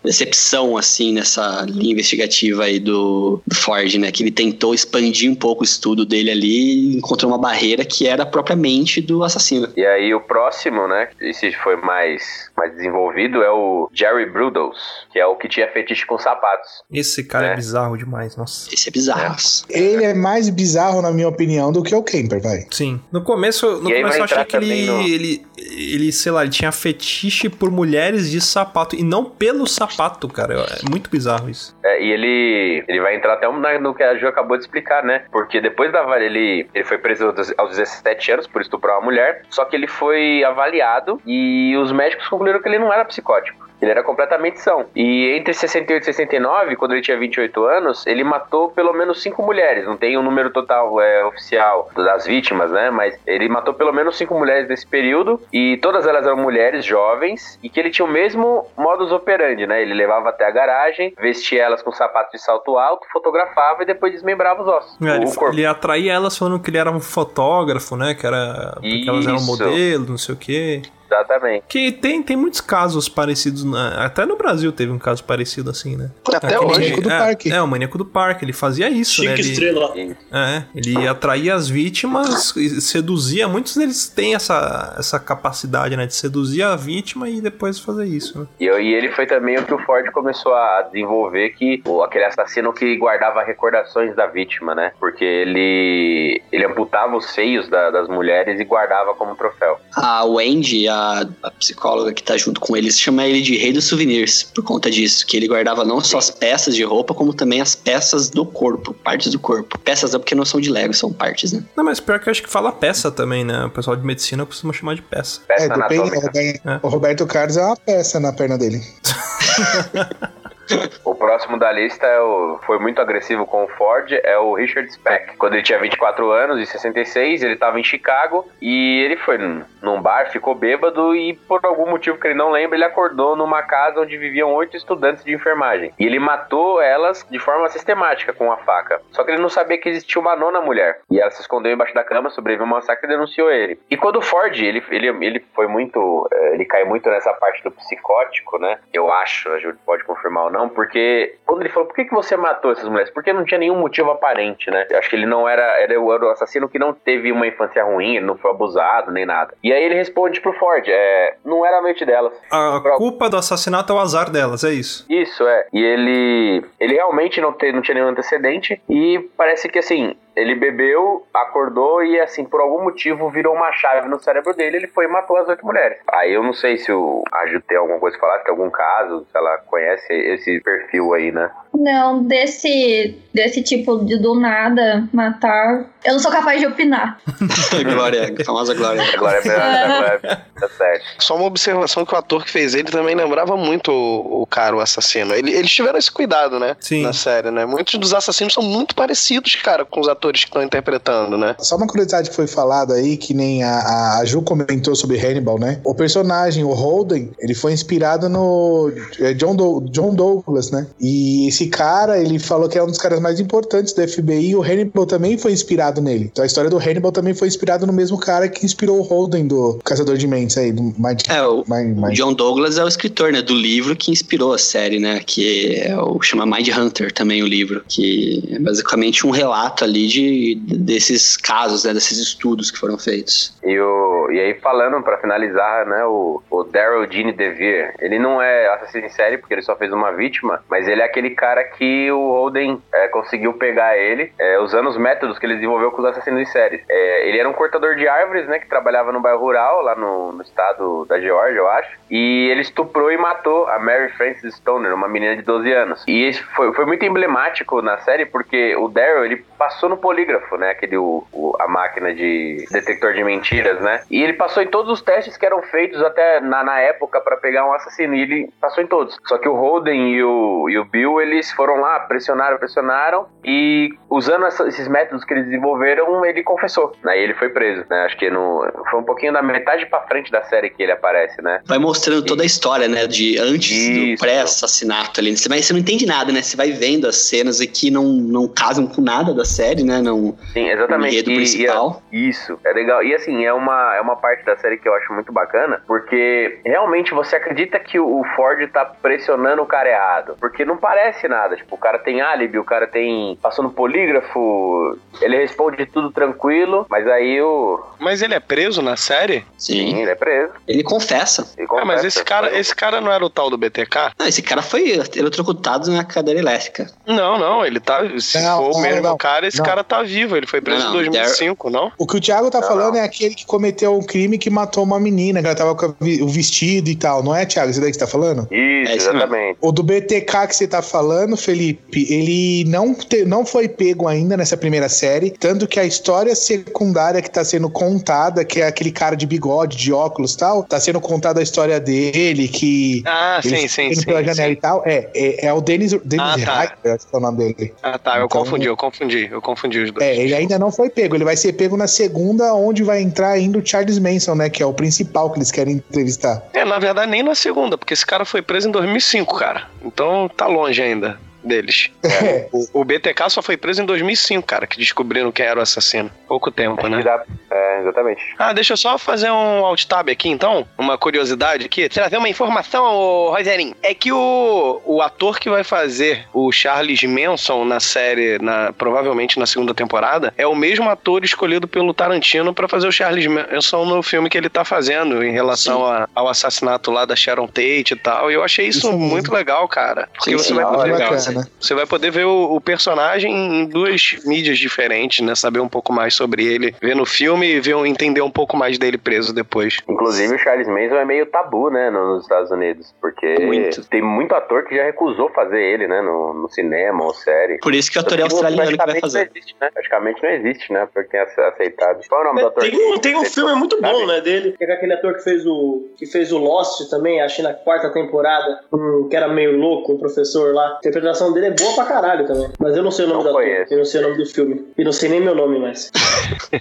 decepção, assim, nessa linha investigativa aí do, do Ford, né? Que ele tentou expandir um pouco o estudo dele ali e encontrou uma barreira que era propriamente do assassino. E aí o próximo, né? Esse foi mais, mais desenvolvido, é o Jerry Brudos, que é o que tinha fetiche com sapatos. Esse cara é, É. bizarro demais, nossa. Esse é bizarro. Ele é mais bizarro, na minha opinião, do que o Kemper, vai. Sim. No começo, no começo eu achei que ele, no- ele, ele, sei lá, ele tinha fetiche por mulheres de sapato. E não pelo sapato, cara. É muito bizarro isso. É, e ele, ele vai entrar até um no que a Ju acabou de explicar, né? Porque depois da ele, ele foi preso aos- aos 17 anos por estuprar uma mulher, só que ele foi avaliado e os médicos concluíram que ele não era psicótico. Ele era completamente são. E entre 68 e 69, quando ele tinha 28 anos, ele matou pelo menos cinco mulheres. Não tem o número total é, oficial das vítimas, né? Mas ele matou pelo menos cinco mulheres nesse período. E todas elas eram mulheres jovens. E que ele tinha o mesmo modus operandi, né? Ele levava até a garagem, vestia elas com sapato de salto alto, fotografava e depois desmembrava os ossos. É, ele, corpo. ele atraía elas falando que ele era um fotógrafo, né? Que era. Porque elas eram Isso. modelos, não sei o quê. Exatamente. Que tem, tem muitos casos parecidos. na- até no Brasil teve um caso parecido assim, né? Até Aquele- hoje. Maníaco do é, Parque. É, o Maníaco do Parque. Ele fazia isso, Chique né? Ele, estrela. É, ele atraía as vítimas, seduzia. Muitos deles têm essa, essa capacidade, né? De seduzir a vítima e depois fazer isso, né? E, e ele foi também o que o Ford começou a desenvolver, que o, aquele assassino que guardava recordações da vítima, né? Porque ele, ele amputava os seios da- das mulheres e guardava como troféu. A Wendy, a, a psicóloga que tá junto com ele, chama ele de rei dos souvenirs, por conta disso, que ele guardava não só as peças de roupa, como também as peças do corpo, partes do corpo. Peças é porque não são de Lego, são partes, né? Não, mas pior que eu acho que fala peça também, né? O pessoal de medicina costuma chamar de peça. Peça É, depende. O. Roberto, É. o Roberto Carlos é uma peça na perna dele. (laughs) (laughs) O próximo da lista é o, foi muito agressivo com o Ford, é o Richard Speck. Quando ele tinha 24 anos, em 66, ele estava em Chicago e ele foi num, bar, ficou bêbado e por algum motivo que ele não lembra, ele acordou numa casa onde viviam oito estudantes de enfermagem. E ele matou elas de forma sistemática com uma faca. Só que ele não sabia que existia uma nona mulher. E ela se escondeu embaixo da cama, sobreviveu ao massacre e denunciou ele. E quando o Ford, ele, ele, ele foi muito. eh, Ele cai muito nessa parte do psicótico, né? Eu acho, a Júlia pode confirmar ou não. Não, porque quando ele falou, por que, que você matou essas mulheres? Porque não tinha nenhum motivo aparente, né? Eu acho que ele não era, era o era o assassino que não teve uma infância ruim, ele não foi abusado nem nada. E aí ele responde pro Ford, é, não era a noite delas. A culpa do assassinato é o azar delas, é isso. Isso, é. E ele, ele realmente não, te, não tinha nenhum antecedente e parece que assim, ele bebeu, acordou e, assim, por algum motivo virou uma chave no cérebro dele. Ele foi e matou as oito mulheres. Aí eu não sei se o, a Ju tem alguma coisa pra falar, se tem algum caso, se ela conhece esse perfil aí, né? Não, desse, desse tipo de do nada matar, eu não sou capaz de opinar. (laughs) Glória, a famosa Glória. Glória é Glória, tá certo. Só uma observação que o ator que fez ele também lembrava muito o, o cara, o assassino. Ele, eles tiveram esse cuidado, né? Sim. Na série, né? Muitos dos assassinos são muito parecidos, cara, com os atores que estão interpretando, né? Só uma curiosidade que foi falada aí, que nem a, a Ju comentou sobre Hannibal, né? O personagem, o Holden, ele foi inspirado no é, John, Do- John Douglas, né? E esse cara, ele falou que é um dos caras mais importantes do FBI e o Hannibal também foi inspirado nele. Então a história do Hannibal também foi inspirada no mesmo cara que inspirou o Holden do Caçador de Mentes aí, do Mind, É, o Mind- Mind- John Douglas é o escritor, né, do livro que inspirou a série, né, que é o chama Mind Hunter também o livro, que é basicamente um relato ali de desses casos, né, desses estudos que foram feitos. E, o, e aí, falando pra finalizar, né, o, o Daryl Gene DeVere, ele não é assassino em série porque ele só fez uma vítima, mas ele é aquele cara que o Holden é, conseguiu pegar ele é, usando os métodos que ele desenvolveu com os assassinos em série. É, ele era um cortador de árvores, né, que trabalhava no bairro rural, lá no, no estado da Geórgia, eu acho, e ele estuprou e matou a Mary Frances Stoner, uma menina de 12 anos. E isso foi, foi muito emblemático na série porque o Daryl, ele passou no polígrafo, né, aquele, o, o- a máquina de detector de mentiras, né, e ele passou em todos os testes que eram feitos até na, na época pra pegar um assassino, e ele passou em todos. Só que o Holden e o, e o Bill, eles foram lá, pressionaram, pressionaram, e usando essa- esses métodos que eles desenvolveram, ele confessou, né, e ele foi preso, né, acho que no, foi um pouquinho da metade pra frente da série que ele aparece, né. Vai mostrando toda a história, né, de antes Isso. do pré-assassinato ali. Você, vai, você não entende nada, né? Você vai vendo as cenas que não, não casam com nada da série, né? Não, Sim, exatamente. enredo E- principal. e é- isso, é legal. E assim, é uma, é uma parte da série que eu acho muito bacana, porque realmente você acredita que o o Ford tá pressionando o cara errado. Porque não parece nada. Tipo, o cara tem álibi, o cara tem. passou no polígrafo, ele responde tudo tranquilo, mas aí o. Mas ele é preso na série? Sim. ele é preso. Ele confessa. Ele Ah, mas confessa. esse cara, esse cara não era o tal do BTK? Não, esse cara foi eletrocutado na cadeira elétrica. Não, não, ele tá. Se Não, for o mesmo não. cara, esse Não. cara tá vivo. Ele foi preso em 2005, não? O que o Thiago tá Não, falando não. é aquele que cometeu um crime que matou uma menina, que ela tava com o vestido e tal, não é, Thiago? Isso daí que você tá falando? Isso, É exatamente. O do BTK que você tá falando, Felipe, ele não, te- não foi pego ainda nessa primeira série, tanto que a história secundária que tá sendo contada, que é aquele cara de bigode, de óculos tal, tá sendo contada a história dele, que... Ah, ele sim, sim, sim. pela janela sim. e tal. É, é, é o Dennis, Dennis Ah, tá. Ryder, acho que é o nome dele. Ah, tá, eu Então- confundi, eu confundi, eu confundi os dois. É, ele ainda não foi pego, ele vai ser pego na segunda, onde vai entrar ainda o Charles Manson, né, que é o principal que eles querem entrevistar. É, na verdade, nem na segunda, porque esse cara foi preso em 2005, cara. Então tá longe ainda deles. É. O, o BTK só foi preso em 2005, cara, que descobriram quem era o assassino. Pouco tempo, né? É, exatamente. Ah, deixa eu só fazer um alt tab aqui então, uma curiosidade aqui, trazer uma informação, ô, Rogerinho. É que o, o ator que vai fazer o Charles Manson na série, na, provavelmente na segunda temporada, é o mesmo ator escolhido pelo Tarantino pra fazer o Charles Manson no filme que ele tá fazendo em relação a- ao assassinato lá da Sharon Tate e tal. E eu achei isso, Isso muito legal, cara. Porque Sim, você sim, vai poder legal, bacana. você vai poder ver o, o personagem em duas mídias diferentes, né? Saber um pouco mais sobre ele, ver no filme e ver, entender um pouco mais dele preso depois. Inclusive, o Charles Manson é meio tabu, né, nos Estados Unidos. Porque Muito. tem muito ator que já recusou fazer ele, né, no, no cinema ou série. Por isso que o ator é australiano que vai Praticamente fazer. Não existe, né? Praticamente não existe, né? Porque tem aceitado. Qual é o nome do ator? Tem um, tem um filme muito bom, sabe? né, dele. Que é aquele ator que fez o que fez o Lost também, acho que na quarta temporada, um, que era meio louco, um professor lá. A interpretação dele é boa pra caralho também. Mas eu não sei o nome Não do ator, conheço. eu não sei o nome do filme. E não sei nem meu nome mais.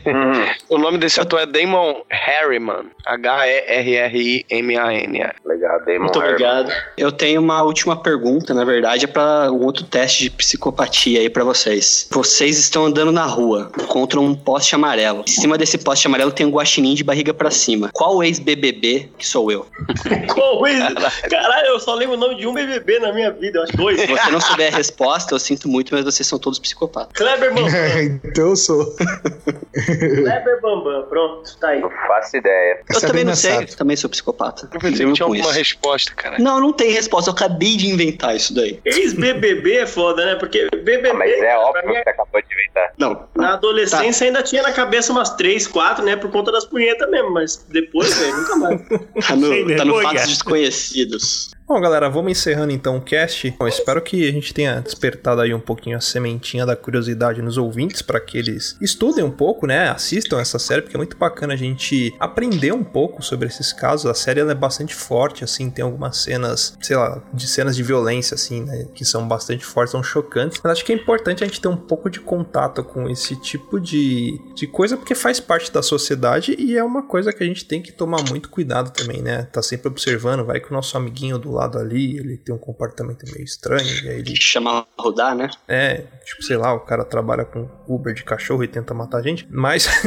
Uhum. O nome desse ator é Damon Harriman. H-E-R-R-I-M-A-N. Legal. Damon Muito obrigado. Eu tenho uma última pergunta, na verdade, é para um outro teste de psicopatia aí pra vocês. Vocês estão andando na rua, encontram um poste amarelo. Em cima desse poste amarelo tem um guaxinim de barriga pra cima. Qual ex-BBB que sou eu? (laughs) Qual isso? Caralho, eu só lembro o nome de um BBB na minha vida, eu acho dois. Se você não souber a resposta, eu sinto muito, mas vocês são todos psicopatas. Kleber Bambam. (laughs) então eu sou. Kleber Bambam, pronto, tá aí. Não faço ideia. Eu também não sei, também sou psicopata. Eu pensei que Resposta, cara. Não, não tem resposta, eu acabei de inventar isso daí. Ex-BBB é foda, né? Porque BBB. Ah, mas é óbvio mim, que você acabou de inventar. Não. Na adolescência ainda tinha na cabeça umas três, quatro, né? Por conta das punhetas mesmo, mas depois, velho, nunca mais. Tá no, Sem tá no. Fatos Desconhecidos. Bom, galera, vamos encerrando então o cast. Bom, espero que a gente tenha despertado aí um pouquinho a sementinha da curiosidade nos ouvintes para que eles estudem um pouco, né? Assistam essa série, porque é muito bacana a gente aprender um pouco sobre esses casos. A série é bastante forte, assim, tem algumas cenas, sei lá, de cenas de violência, assim, né? Que são bastante fortes, são chocantes. Mas acho que é importante a gente ter um pouco de contato com esse tipo de, de coisa, porque faz parte da sociedade e é uma coisa que a gente tem que tomar muito cuidado também, né? Tá sempre observando, vai que o nosso amiguinho do lado ali, ele tem um comportamento meio estranho, e aí ele. Chama rodar, né? É, tipo, sei lá, o cara trabalha com Uber de cachorro e tenta matar a gente, mas. (laughs)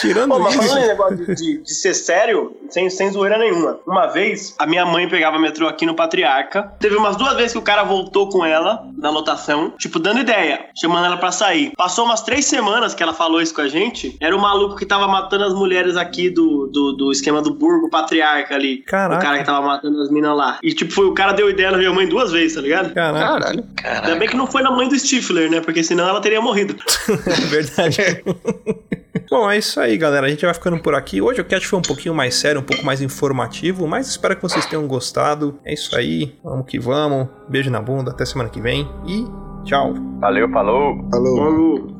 Tirando Pô, mas isso. falando em negócio de, de- de ser sério, sem, sem zoeira nenhuma. Uma vez, a minha mãe pegava metrô aqui no Patriarca. Teve umas duas vezes que o cara voltou com ela na lotação, tipo, dando ideia, chamando ela pra sair. Passou umas três semanas que ela falou isso com a gente. Era o maluco que tava matando as mulheres aqui do, do, do esquema do Burgo Patriarca ali. Caraca. O cara que tava matando as minas lá. E, tipo, foi o cara deu ideia na minha mãe duas vezes, tá ligado? Caraca. Ainda bem que não foi na mãe do Stifler, né? Porque senão ela teria morrido. (laughs) Verdade. (laughs) Bom, é isso aí, galera. A gente vai ficando por aqui. Hoje o cast foi um pouquinho mais sério, um pouco mais informativo, mas espero que vocês tenham gostado. É isso aí. Vamos que vamos. Beijo na bunda. Até semana que vem. E tchau. Valeu, falou. Falou. Falou.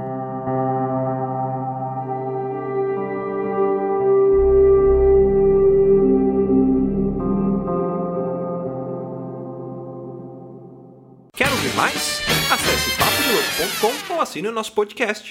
Papodelouco.com ou assine o nosso podcast.